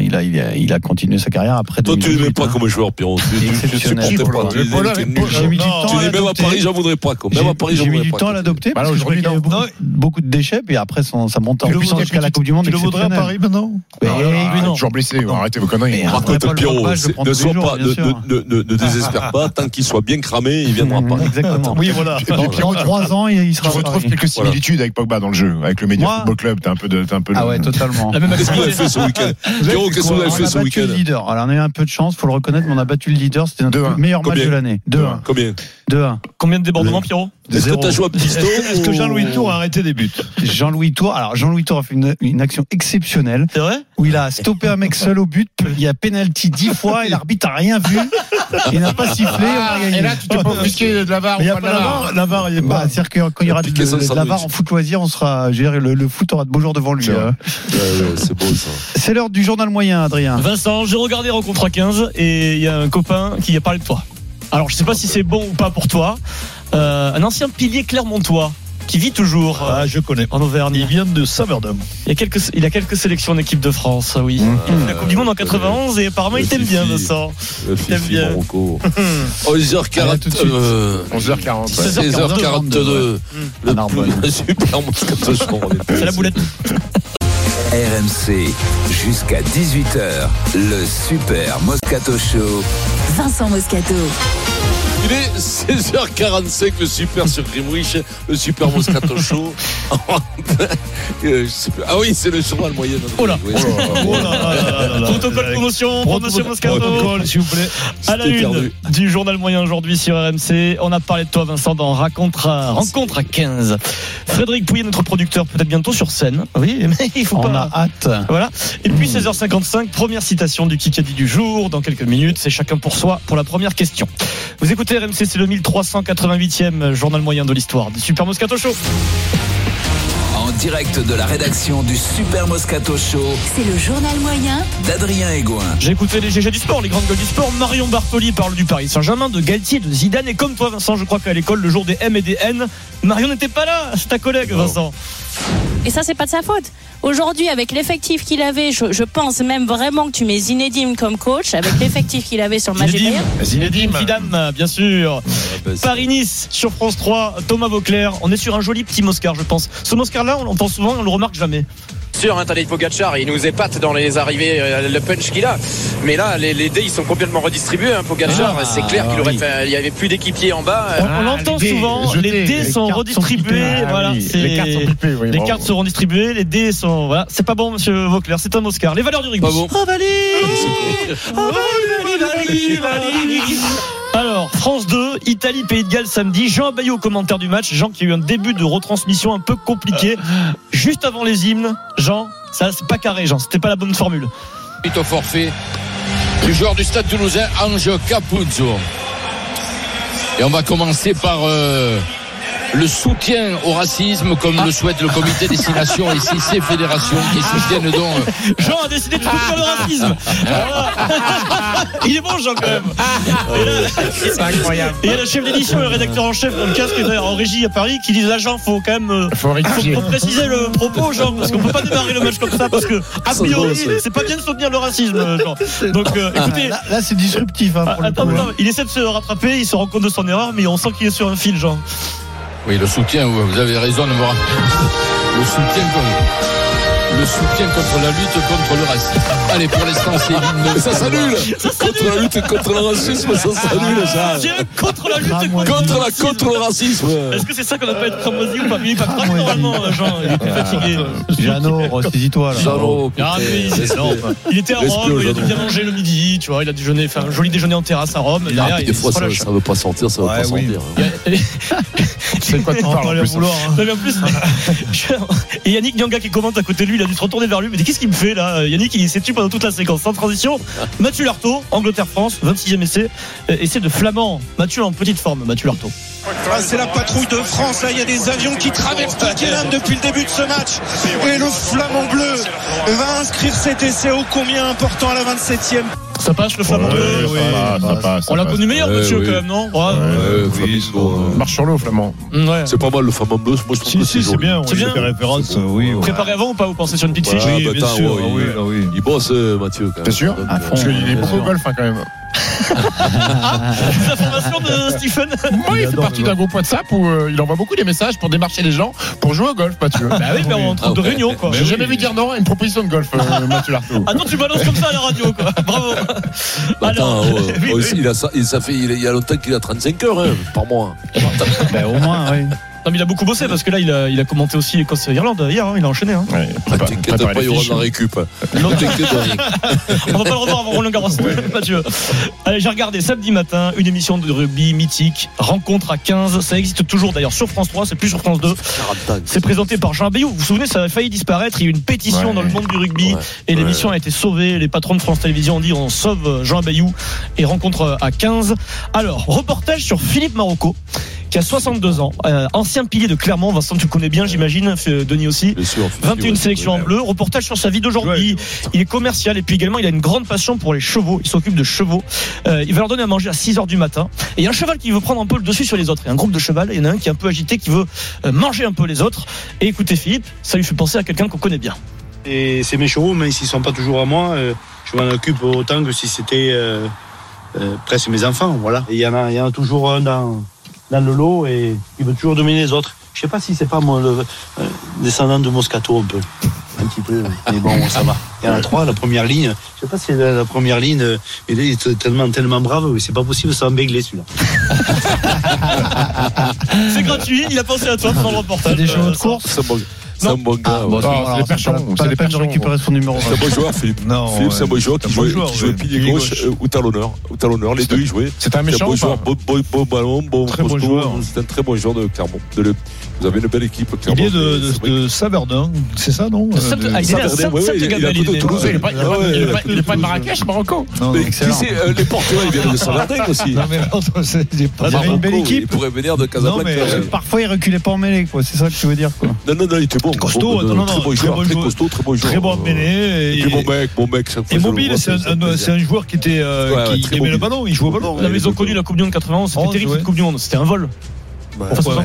Speaker 3: il a continué sa carrière après.
Speaker 2: Toi, tu
Speaker 3: ne
Speaker 2: l'aimes pas comme hein. joueur, Pierrot. Tu ne pas.
Speaker 3: J'ai mis du temps.
Speaker 2: Tu dis même à Paris, j'en voudrais pas. Même à Paris, j'en voudrais pas.
Speaker 3: J'ai mis du temps à l'adopter
Speaker 14: bah,
Speaker 3: parce je
Speaker 14: voyais
Speaker 3: beaucoup de déchets, puis après, ça monte en puissance jusqu'à la Coupe du Monde.
Speaker 13: Tu le voudrais à Paris maintenant
Speaker 3: Non,
Speaker 14: blessé. Arrêtez vos conneries.
Speaker 2: Par contre, Pierrot, ne désespère pas. Tant qu'il soit bien cramé, il viendra pas.
Speaker 3: Exactement.
Speaker 13: Oui, voilà.
Speaker 3: Et 3 ans, il sera. Tu
Speaker 14: retrouves quelques similitudes avec Pogba dans le jeu, avec le Média Football Club. T'as un peu de.
Speaker 3: Ah ouais, totalement.
Speaker 2: Qu'est-ce qu'on
Speaker 4: a
Speaker 2: fait ce week-end Pierrot, qu'est-ce qu'on
Speaker 3: a
Speaker 2: fait ce
Speaker 3: week-end Le leader. Alors on a eu un peu de chance, faut le reconnaître, mais on a battu le leader. C'était notre meilleur match de l'année. 2-1.
Speaker 2: Combien
Speaker 3: 2-1.
Speaker 4: Combien de débordements, Pierrot
Speaker 2: Est-ce que t'as joué à Pisto
Speaker 13: Est-ce que Jean-Louis Tour a arrêté des buts
Speaker 3: Jean-Louis Tour, alors Jean-Louis Tour a fait une, action exceptionnelle.
Speaker 4: C'est vrai
Speaker 3: Où il a stoppé un mec seul au but, il y a penalty 10 fois, et l'arbitre a rien vu, il n'a pas sifflé.
Speaker 14: Ah, et là, tu t'es pas offusqué de la
Speaker 3: barre Il n'y a
Speaker 14: pas de
Speaker 3: la
Speaker 14: la
Speaker 3: barre. C'est-à-dire quand il y aura de, la VAR en foot loisir, on sera, je veux dire, le, foot aura de beaux jours devant lui. Hein.
Speaker 2: C'est beau ça.
Speaker 3: C'est l'heure du journal moyen, Adrien.
Speaker 4: Vincent, j'ai regardé Rencontre à 15 et il y a un copain qui a parlé de toi. Alors, je sais pas si c'est bon ou pas pour toi. Euh, un ancien pilier clermontois qui vit toujours.
Speaker 13: Ah, je connais.
Speaker 4: En Auvergne.
Speaker 13: Il vient de Saverdum.
Speaker 4: Il, a quelques, il a quelques sélections en équipe de France, ah oui. Mmh. La Coupe du Monde en 91 et apparemment il t'aime bien, Vincent. Il t'aime bien.
Speaker 2: 11h40. Euh,
Speaker 14: 11h40.
Speaker 2: 16h42. Mmh.
Speaker 3: Le ah,
Speaker 2: plus super
Speaker 4: C'est la boulette.
Speaker 12: RMC jusqu'à 18h, le Super Moscato Show.
Speaker 1: Vincent Moscato.
Speaker 2: Il est 16h45, le super sur Grimwich, le super Moscato Show. Euh, sais plus. ah oui, c'est le journal moyen.
Speaker 4: Oh là,
Speaker 2: Oui.
Speaker 4: oh. Protocole promotion, promotion Moscato.
Speaker 13: Protocole, s'il vous plaît.
Speaker 4: À la une
Speaker 2: perdu.
Speaker 4: du journal moyen aujourd'hui sur RMC. On a parlé de toi, Vincent, dans Rencontre à, rencontre à 15. Frédéric Pouillet, notre producteur, peut-être bientôt sur scène. Oui, mais il faut
Speaker 3: On
Speaker 4: pas.
Speaker 3: a hâte.
Speaker 4: Voilà. Et puis 16h55, première citation du Kikadi du jour. Dans quelques minutes, c'est chacun pour soi pour la première question. Vous écoutez RMC, c'est le 1388e journal moyen de l'histoire du Super Moscato Show.
Speaker 9: En direct de la rédaction du Super Moscato Show
Speaker 1: C'est le journal moyen
Speaker 9: d'Adrien Egoin.
Speaker 4: J'ai écouté les GG du sport, les grandes gueules du sport. Marion Bartoli parle du Paris Saint-Germain, de Galtier, de Zidane. Et comme toi, Vincent, je crois qu'à l'école, le jour des M et des N, Marion n'était pas là. C'est ta collègue, Vincent.
Speaker 18: Et ça, c'est pas de sa faute. Aujourd'hui, avec l'effectif qu'il avait, je, je pense même vraiment que tu mets Zinedine comme coach, avec l'effectif qu'il avait sur le match
Speaker 4: Zinedine.
Speaker 13: Zinedine.
Speaker 4: Zidane, bien sûr.
Speaker 2: bah,
Speaker 4: Paris-Nice sur France 3, Thomas Vauclair. On est sur un joli petit Moscar, je pense. Ce Moscar-là, on l'entend souvent, on le remarque jamais.
Speaker 21: Sûr, hein, Tadej Pogacar, il nous épate dans les arrivées, euh, le punch qu'il a. Mais là, les, les dés, ils sont complètement redistribués. Hein, Pogacar,
Speaker 4: Ah,
Speaker 21: c'est clair qu'il aurait
Speaker 4: oui.
Speaker 21: fait, il y avait plus d'équipiers en bas.
Speaker 4: On, on l'entend souvent,
Speaker 13: jetés,
Speaker 4: les dés
Speaker 13: les
Speaker 4: sont redistribués.
Speaker 13: Ah
Speaker 4: voilà,
Speaker 13: oui, les cartes sont pipées, oui,
Speaker 4: les
Speaker 13: bravo.
Speaker 4: cartes seront distribuées, les dés sont. Voilà, c'est pas bon, monsieur Vauclair, c'est un Oscar. Les valeurs du rugby.
Speaker 2: Pas bon.
Speaker 4: Oh, Valérie Oh, Valérie, Valérie, Valérie. Alors, France 2, Italie, Pays de Galles samedi. Jean Bayou au commentaire du match. Jean qui a eu un début de retransmission un peu compliqué. Juste avant les hymnes, Jean, ça c'est pas carré, Jean, c'était pas la bonne formule.
Speaker 22: Suite au forfait du joueur du Stade Toulousain, Ange Capuzzo. Et on va commencer par euh, le soutien au racisme, comme le souhaite le comité des six nations et six ces fédérations qui soutiennent donc. euh,
Speaker 4: Jean a décidé de soutenir le racisme. Il est bon, Jean, quand même.
Speaker 13: C'est incroyable.
Speaker 4: Et il y a le chef d'édition et le rédacteur en chef dans le casque en régie à Paris qui disent là Jean faut quand même euh,
Speaker 13: Faut
Speaker 4: faut préciser le propos Jean parce qu'on peut pas démarrer le match comme ça parce que a priori c'est pas bien de soutenir le racisme Jean. Donc euh, écoutez
Speaker 3: Là, là, c'est disruptif. hein, pour le
Speaker 4: Attends,
Speaker 3: coup,
Speaker 4: attends,
Speaker 3: hein.
Speaker 4: il essaie de se rattraper, il se rend compte de son erreur, mais on sent qu'il est sur un fil, Jean.
Speaker 22: Oui, le soutien, vous avez raison de me rappeler. Le soutien le soutien contre la lutte contre le racisme. Allez, pour l'instant, c'est l'hymne.
Speaker 2: Ça s'annule
Speaker 4: Ça
Speaker 2: Contre la lutte contre le racisme, ça s'annule ça
Speaker 4: contre la lutte
Speaker 3: Ah,
Speaker 4: contre,
Speaker 2: Contre
Speaker 4: le
Speaker 2: la
Speaker 4: racisme.
Speaker 2: contre le racisme
Speaker 4: Est-ce que c'est ça qu'on appelle être cramoisi ou pas Il est pas craque normalement, Jean, il est plus fatigué.
Speaker 3: Jeannot, ressaisis-toi là.
Speaker 2: Jeannot,
Speaker 4: Ah, c'est énorme. Il était à Rome, il a
Speaker 2: Jeannot.
Speaker 4: bien mangé le midi, tu vois, il a déjeuné, fait un joli déjeuner en terrasse à Rome.
Speaker 2: Ah, des fois, ça, ça veut pas sortir, ça veut
Speaker 3: Ouais,
Speaker 2: pas
Speaker 4: a-
Speaker 13: C'est quoi tu parles en plus, hein.
Speaker 3: hein.
Speaker 4: En plus, Yannick Nyanga qui commente à côté de lui, il a dû se retourner vers lui, mais qu'est-ce qu'il me fait là Yannick, il s'est tué pendant toute la séquence. Sans transition, Mathieu Lartaud, Angleterre-France, 26e essai, euh, essai de Flamand. Mathieu en petite forme, Mathieu Lartaud.
Speaker 23: Ah, c'est la patrouille de France. Là, il y a des avions qui traversent Twickenham depuis le début de ce match. Et le flamand bleu va inscrire cet essai ô combien important à la 27e.
Speaker 4: Ça passe le Flamand
Speaker 13: Ouais,
Speaker 4: bleu
Speaker 13: ça passe, ça passe, ça
Speaker 4: On l'a connu meilleur,
Speaker 2: oui.
Speaker 4: quand même, non Ouais.
Speaker 2: Ouais, Flamingo, euh,
Speaker 13: Marche sur l'eau, Flamand.
Speaker 4: Ouais.
Speaker 2: C'est pas mal le flamand bleu, moi je trouve
Speaker 13: Si,
Speaker 2: que
Speaker 13: si, c'est
Speaker 2: joli.
Speaker 13: bien.
Speaker 4: C'est
Speaker 13: On
Speaker 4: bien.
Speaker 13: fait référence, oui. ouais.
Speaker 4: Préparé avant ou pas Vous pensez sur une petite fiche
Speaker 13: Oui,
Speaker 2: bah,
Speaker 13: bien
Speaker 2: attends,
Speaker 13: sûr, ah oui,
Speaker 2: il-
Speaker 13: ah oui.
Speaker 2: Bosse, euh, Mathieu, quand même.
Speaker 13: T'es sûr
Speaker 2: euh.
Speaker 13: Parce qu'il est
Speaker 3: sûr.
Speaker 13: golf hein, quand même.
Speaker 4: La formation de Stephen
Speaker 13: Moi, il fait partie d'un groupe WhatsApp où euh, il envoie beaucoup des messages pour démarcher les gens pour jouer au golf, Mathieu.
Speaker 4: Bah oui, mais en train de réunion, quoi.
Speaker 13: J'ai jamais vu dire non à une proposition de golf, euh, Mathieu Lartaud.
Speaker 4: Ah non, tu balances comme ça à la radio, quoi. Bravo.
Speaker 2: Attends,
Speaker 4: oui,
Speaker 2: aussi, il a ça, il, ça fait, il, il y a longtemps qu'il a 35 heures hein, par mois.
Speaker 3: Ben, au moins, oui.
Speaker 4: Non, mais il a beaucoup bossé parce que là, il a, il a commenté aussi Écosse-Irlande hier, hein, il a enchaîné. Hein.
Speaker 13: Ouais,
Speaker 2: Ah, T'inquiète pas, il y aura de la récup. T'inquiète rien.
Speaker 4: On va pas le revoir avant Roland Garros, Mathieu. Allez, j'ai regardé samedi matin une émission de rugby mythique, rencontre à 15. Ça existe toujours d'ailleurs sur France 3, c'est plus sur France 2.
Speaker 2: 40 ans.
Speaker 4: C'est présenté par Jean Bayou. Vous vous souvenez, ça avait failli disparaître. Il y a eu une pétition
Speaker 13: Ouais.
Speaker 4: dans le monde du rugby
Speaker 2: Ouais.
Speaker 4: et l'émission a été sauvée. Les patrons de France Télévisions ont dit on sauve Jean Bayou et rencontre à 15. Alors, reportage sur Philippe Marocco qui a 62 ans, euh, ancien pilier de Clermont. Vincent, tu le connais bien, j'imagine, euh, Denis aussi.
Speaker 2: Bien sûr,
Speaker 4: 21 sélections en bleu. Reportage sur sa vie d'aujourd'hui. Il est commercial et puis également il a une grande passion pour les chevaux. Il s'occupe de chevaux. Euh, il va leur donner à manger à 6 heures du matin. Et il y a un cheval qui veut prendre un peu le dessus sur les autres. Il y a un groupe de cheval. Il y en a un qui est un peu agité, qui veut manger un peu les autres. Et écoutez Philippe, ça lui fait penser à quelqu'un qu'on connaît bien.
Speaker 24: Et c'est mes chevaux, mais s'ils sont pas toujours à moi, euh, je m'en occupe autant que si c'était euh, euh, presque mes enfants. Voilà. Et Il y en a, il y en a toujours un dans, dans le lot et il veut toujours dominer les autres. Je sais pas si c'est pas mon le, euh, descendant de Moscato un peu. Un petit peu, mais bon, ça va. Il y en a trois, la première ligne. Je sais pas si c'est la, première ligne, euh, il est tellement, tellement brave, mais c'est pas possible, ça va bégler celui-là.
Speaker 4: c'est gratuit, il a pensé à toi pour le reportage.
Speaker 3: Des chevaux de
Speaker 4: euh,
Speaker 3: course?
Speaker 2: C'est un bon gars.
Speaker 3: C'est des perchons. récupérer son numéro.
Speaker 2: C'est un bon joueur, Philippe. Philippe, c'est un bon joueur qui jouait pilier gauche
Speaker 13: ou
Speaker 2: euh, talonneur. Ou talonneur, les deux, ils jouaient.
Speaker 14: C'est un méchant.
Speaker 2: joueur, bon ballon, bon
Speaker 13: joueur.
Speaker 2: C'est un très bon joueur de Clermont. Vous avez une belle équipe.
Speaker 13: Il est de Saverdun, c'est ça, non euh,
Speaker 4: Il est à
Speaker 2: Sainte-Gabelle. Il
Speaker 14: n'est pas de Marrakech, Marocco.
Speaker 2: Euh, les Portugais, ils viennent de Saverdun aussi.
Speaker 13: Il
Speaker 3: avait une belle équipe.
Speaker 2: Ils pourraient venir de Casablanca.
Speaker 3: Parfois, ils reculaient pas en mêlée, c'est ça que tu veux dire.
Speaker 2: Non, non, non, il était beau bon.
Speaker 13: Costaud, non, non,
Speaker 2: très, bon joueur, costaud, très bon joueur.
Speaker 13: Très bon mené.
Speaker 2: Et, bon mec, bon mec.
Speaker 13: Mobile, c'est un, joueur qui était, euh, qui aimait le ballon, il jouait au ballon.
Speaker 4: Ils ont connu la Coupe du Monde 91, c'était terrible cette Coupe du Monde, c'était un vol.
Speaker 2: Enfin,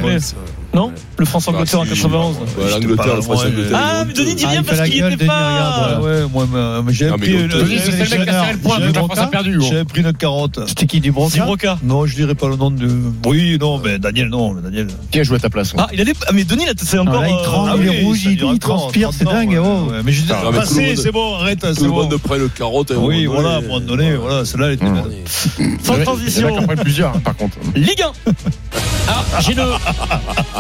Speaker 4: non Le France-Angleterre
Speaker 2: bah, en
Speaker 4: 91
Speaker 2: bah, L'Angleterre, le France-Angleterre.
Speaker 4: Ah, mais Denis dit rien
Speaker 3: ah,
Speaker 4: parce qu'il était pas.
Speaker 13: Ouais, moi, j'ai
Speaker 2: ah,
Speaker 13: pris
Speaker 14: le mec point, perdu. Hein.
Speaker 13: J'avais pris notre carotte.
Speaker 3: C'était qui,
Speaker 4: Dubroca
Speaker 13: Non, je dirais pas le nom de. Oui, non, mais Daniel, non. Daniel.
Speaker 14: Qui a joué à ta place hein
Speaker 4: Ah, il a des. Ah, mais Denis, là, c'est encore.
Speaker 3: Il
Speaker 4: euh,
Speaker 3: tremble, il rouge, il transpire, c'est dingue.
Speaker 13: Mais je dis,
Speaker 2: bah,
Speaker 13: c'est bon, arrête.
Speaker 2: Tout le monde près le carotte.
Speaker 13: Oui, voilà, à un moment donné, euh, voilà, celle-là, elle était
Speaker 4: Sans transition.
Speaker 14: Il y en a plusieurs, hein, par contre.
Speaker 4: Ligue 1. Ah, j'ai le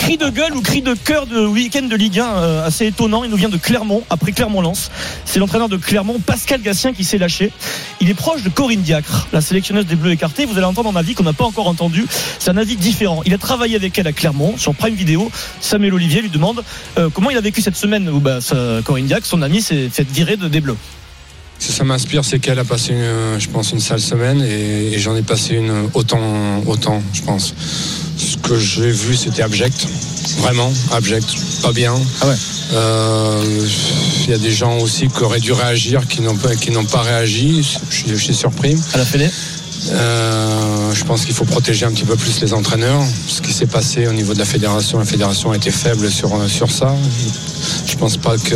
Speaker 4: cri de gueule ou cri de cœur de week-end de Ligue 1 euh, assez étonnant. Il nous vient de Clermont, après Clermont-Lens. C'est l'entraîneur de Clermont, Pascal Gassien, qui s'est lâché. Il est proche de Corinne Diacre, la sélectionneuse des Bleus écartés. Vous allez entendre un avis qu'on n'a pas encore entendu. C'est un avis différent. Il a travaillé avec elle à Clermont, sur Prime Video. Samuel Olivier lui demande euh, comment il a vécu cette semaine où bah, Corinne Diacre, son ami s'est fait virer de, des Bleus?
Speaker 25: Ce que ça m'inspire, c'est qu'elle a passé, une, euh, je pense, une sale semaine et, j'en ai passé une autant, autant, je pense. Ce que j'ai vu, c'était abject, vraiment abject, pas bien. Ah ouais. Euh, il y a des gens aussi qui auraient dû réagir, qui n'ont pas, réagi. Je, suis surpris.
Speaker 4: À la télé
Speaker 25: euh, je pense qu'il faut protéger un petit peu plus les entraîneurs. Ce qui s'est passé au niveau de la fédération, la fédération a été faible sur, euh, sur ça. Je ne pense pas que,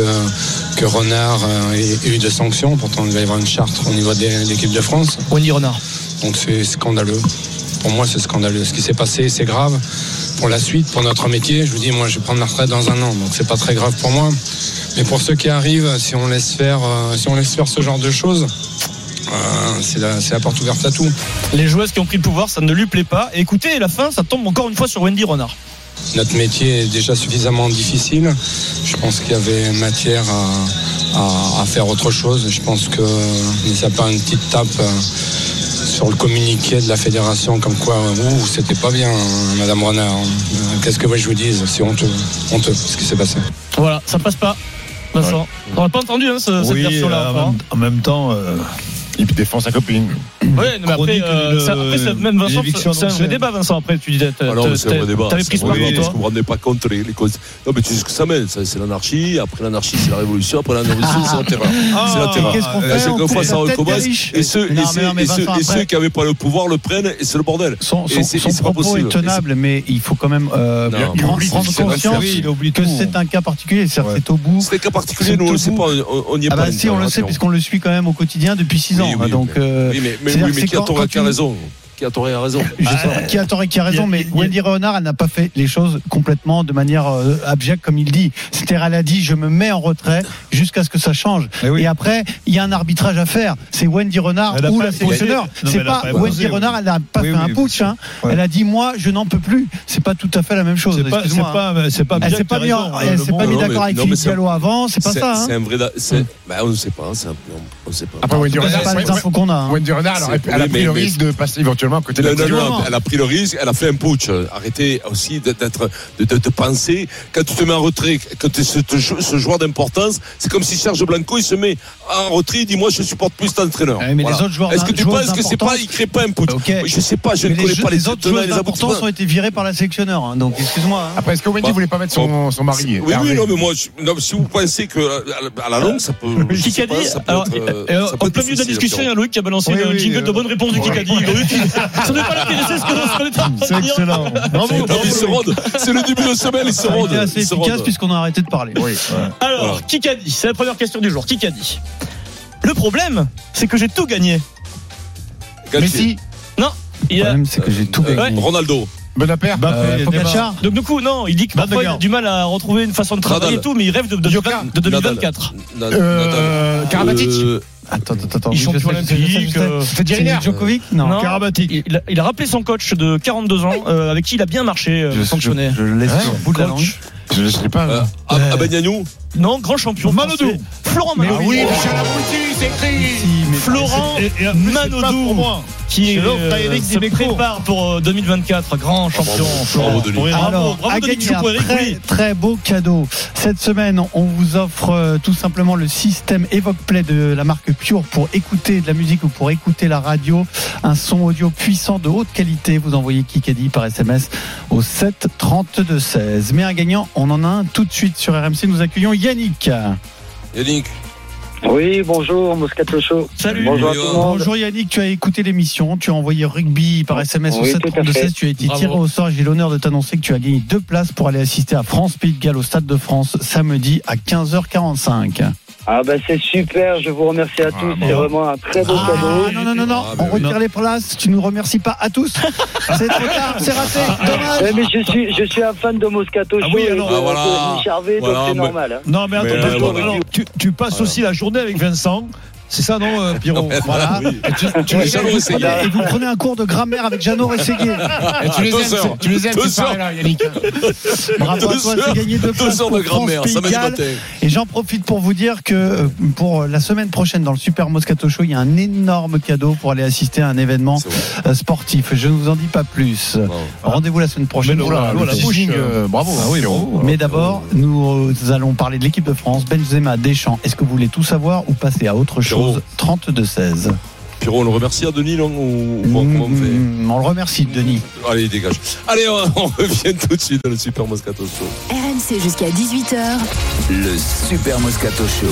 Speaker 25: que Renard euh, ait eu de sanctions. Pourtant, il va y avoir une charte au niveau de l'équipe de France.
Speaker 4: Wendy Renard.
Speaker 25: Donc c'est scandaleux. Pour moi, c'est scandaleux. Ce qui s'est passé, c'est grave. Pour la suite, pour notre métier, je vous dis, moi, je vais prendre la retraite dans un an. Donc c'est pas très grave pour moi. Mais pour ceux qui arrivent, si on laisse faire, si on laisse faire ce genre de choses, ah, c'est la, porte ouverte à tout.
Speaker 4: Les joueuses qui ont pris le pouvoir, ça ne lui plaît pas. Et écoutez, la fin, ça tombe encore une fois sur Wendy Renard.
Speaker 25: Notre métier est déjà suffisamment difficile. Je pense qu'il y avait matière à, faire autre chose. Je pense que, n'y a pas une petite tape euh, sur le communiqué de la fédération comme quoi euh, c'était pas bien hein, Madame Renard hein. euh, qu'est-ce que je vous dise? C'est honteux honteux ce qui s'est passé
Speaker 4: voilà ça passe pas Vincent on n'a pas entendu hein, cette
Speaker 13: version
Speaker 4: là
Speaker 13: en, même, en même temps
Speaker 14: qui défend sa copine.
Speaker 4: Oui, mais après, euh, ça, même Vincent, c'est un vrai débat, Vincent. Après, tu disais.
Speaker 2: Ah non, c'est un vrai débat.
Speaker 4: T'avais pris ce parti, toi.
Speaker 2: Je ne rendais pas compte les, les causes. Non, mais tu sais ce que ça mène. C'est l'anarchie. Après l'anarchie, c'est la révolution. Après l'anarchie, c'est la terreur.
Speaker 3: Ah,
Speaker 2: c'est la terreur. À chaque fois, ça recommence. Et ceux qui n'avaient pas le pouvoir le prennent et c'est le bordel.
Speaker 3: Son propos est tenable, mais il faut quand même euh, prendre conscience que c'est un cas particulier. C'est au bout.
Speaker 2: C'est un cas particulier, nous, on ne sait pas. On n'y est
Speaker 3: ah bah pas. Si, on le sait,
Speaker 2: hein,
Speaker 3: puisqu'on le suit quand même au quotidien depuis 6 ans
Speaker 2: oui, mais, qui a tort, raison qui a tort et a raison.
Speaker 3: Qui a tort et qui a raison, mais Wendy Renard elle n'a pas fait les choses complètement de manière euh, abjecte comme il dit. C'est-à-dire elle a dit je me mets en retrait jusqu'à ce que ça change. Et, après il y a un arbitrage à faire. C'est Wendy Renard ou la
Speaker 13: fonctionnaire.
Speaker 3: C'est pas, Wendy Renard, elle n'a pas fait un putsch. Hein. Elle a dit moi je n'en peux plus. C'est pas tout à fait la même chose.
Speaker 13: C'est pas,
Speaker 3: hein. elle s'est pas mis, d'accord avec Philippe Gallo avant. C'est pas ça. Hein.
Speaker 2: C'est un vrai. Bah, on ne sait pas. On ne sait pas.
Speaker 14: Après Wendy Renard,
Speaker 3: qu'on a.
Speaker 14: Elle a pris de passer éventuellement
Speaker 2: non, Elle a pris le risque, elle a fait un putsch. Arrêtez aussi d'être, de, de, penser. Quand tu te mets en retrait, quand tu es ce, joueur d'importance, c'est comme si Serge Blanco, il se met en retrait, il dit Moi, je supporte plus cet entraîneur.
Speaker 3: Mais les autres joueurs
Speaker 2: Est-ce que tu penses que c'est pas, il crée pas un putsch?
Speaker 3: Okay.
Speaker 2: Je sais pas, je ne connais pas les,
Speaker 3: les autres joueurs d'importance ont été virés par la sélectionneur. Hein, donc, excuse-moi. Hein.
Speaker 14: Après, est-ce que Wendy
Speaker 2: bah,
Speaker 14: voulait pas mettre son, son mari
Speaker 2: Oui, oui, non, mais moi, si vous pensez que à la longue, ça peut.
Speaker 4: Kikadi, alors,
Speaker 2: euh,
Speaker 4: en plein milieu de la discussion, il y a Loïc qui a balancé
Speaker 13: le
Speaker 4: jingle de
Speaker 13: euh,
Speaker 4: bonne réponse du Kikadi.
Speaker 13: C'est
Speaker 2: le début de semaine, ils se rôdent.
Speaker 3: C'est assez efficace puisqu'on a arrêté de parler.
Speaker 4: Alors,
Speaker 2: qui
Speaker 4: qu'a dit? C'est la première question du jour. Qui qu'a dit? Le problème, c'est que j'ai tout gagné.
Speaker 14: Messi.
Speaker 4: Non.
Speaker 3: Le problème, c'est que j'ai tout gagné.
Speaker 2: Ronaldo.
Speaker 14: Bonapère,
Speaker 3: euh,
Speaker 4: Donc du coup, non, il dit que parfois a du mal à retrouver une façon de travailler et tout, mais il rêve de, 2024.
Speaker 14: Euh, Karabatic.
Speaker 3: Euh, Attends, attends, attends.
Speaker 4: Il champion olympique. euh,
Speaker 3: C'est Djokovic Non.
Speaker 4: Karabatic. Il, a- il a rappelé son coach de 42 ans, euh, avec qui il a bien marché, euh,
Speaker 3: Je-
Speaker 4: sanctionné.
Speaker 3: je- je laisse sur le bout de la langue.
Speaker 14: Je ne sais pas.
Speaker 2: Euh, Ab- Abagnanou
Speaker 4: Non, grand champion.
Speaker 13: Manodou.
Speaker 4: français. Florent
Speaker 13: Mais
Speaker 4: Manodou.
Speaker 13: oui,
Speaker 14: Michel Abruti, c'est écrit.
Speaker 4: Florent
Speaker 13: Et- et en plus, c'est pas pour
Speaker 4: Manodou.
Speaker 13: moi.
Speaker 4: Qui est,
Speaker 13: l'autre,
Speaker 4: euh,
Speaker 13: Eric
Speaker 4: se prépare pour euh, 2024, grand champion. Florent.
Speaker 2: Bravo.
Speaker 4: Bravo,
Speaker 3: Alors,
Speaker 4: bravo, Denis Choupo-Éric,
Speaker 3: très,
Speaker 4: oui.
Speaker 3: très beau cadeau. Cette semaine, on vous offre euh, tout simplement le système Evoque Play de la marque Pure pour écouter de la musique ou pour écouter la radio. Un son audio puissant de haute qualité. Vous envoyez Kikadi par SMS au 7 32 16. Mais un gagnant, on en a un tout de suite sur RMC. Nous accueillons Yannick.
Speaker 2: Yannick.
Speaker 26: Oui, bonjour, Moscato Show.
Speaker 4: Salut.
Speaker 26: Bonjour à tout le monde.
Speaker 3: Bonjour Yannick, tu as écouté l'émission, tu as envoyé rugby par SMS au
Speaker 26: Oui,
Speaker 3: 7
Speaker 26: tout à
Speaker 3: 32
Speaker 26: fait.
Speaker 3: 16, tu as été
Speaker 4: Bravo.
Speaker 3: tiré au sort et j'ai l'honneur de t'annoncer que tu as gagné deux places pour aller assister à France Pays de Galles au Stade de France samedi à 15h45.
Speaker 26: Ah bah c'est super, je vous remercie à tous, c'est vraiment un très beau
Speaker 3: Ah,
Speaker 26: cadeau.
Speaker 3: non, non, non, non,
Speaker 2: Ah,
Speaker 3: on retire les places, tu nous remercies pas à tous. C'est trop tard, c'est raté, dommage.
Speaker 26: Mais je suis, je suis un fan de Moscato
Speaker 13: Ah oui,
Speaker 2: ah, voilà.
Speaker 26: donc c'est normal. hein.
Speaker 13: Non, mais attends, tu, tu passes aussi la journée avec Vincent. C'est ça, non, euh, Pierrot
Speaker 3: Voilà.
Speaker 2: Oui.
Speaker 3: Et tu, tu
Speaker 2: Ouais,
Speaker 3: les aimes, vous
Speaker 2: Rességuier.
Speaker 3: prenez- et vous prenez un cours de grammaire avec Jeannot Rességuier.
Speaker 14: Et tu les aimes, c'est- tu les aimes,
Speaker 2: Deux
Speaker 14: ces soirées-là, Yannick.
Speaker 3: Bravo à toi,
Speaker 2: heures-
Speaker 3: c'est gagné deux
Speaker 2: deux
Speaker 3: places
Speaker 2: heures de
Speaker 3: pour
Speaker 2: grammaire,
Speaker 3: de Galles.
Speaker 2: matin.
Speaker 3: Et j'en profite pour vous dire que euh, pour la semaine prochaine dans le Super Moscato Show, il y a un énorme cadeau pour aller assister à un événement
Speaker 2: C'est
Speaker 3: euh, sportif. Je ne vous en dis pas plus. Rendez-vous la semaine prochaine.
Speaker 13: Mais
Speaker 3: la-
Speaker 13: euh,
Speaker 14: bravo.
Speaker 13: Ah oui, bravo.
Speaker 3: Mais d'abord, nous allons parler de l'équipe de France, Benzema, Deschamps. Est-ce que vous voulez tout savoir ou passer à autre
Speaker 2: Pierrot.
Speaker 3: chose 32-16.
Speaker 2: Pierrot, on le remercie à Denis, non Ou ou comment on fait
Speaker 3: Mm, on le remercie, Denis.
Speaker 2: Allez, dégage. Allez, on, on revient tout de suite dans le Super Moscato Show.
Speaker 1: RMC jusqu'à 18h.
Speaker 9: Le Super Moscato Show.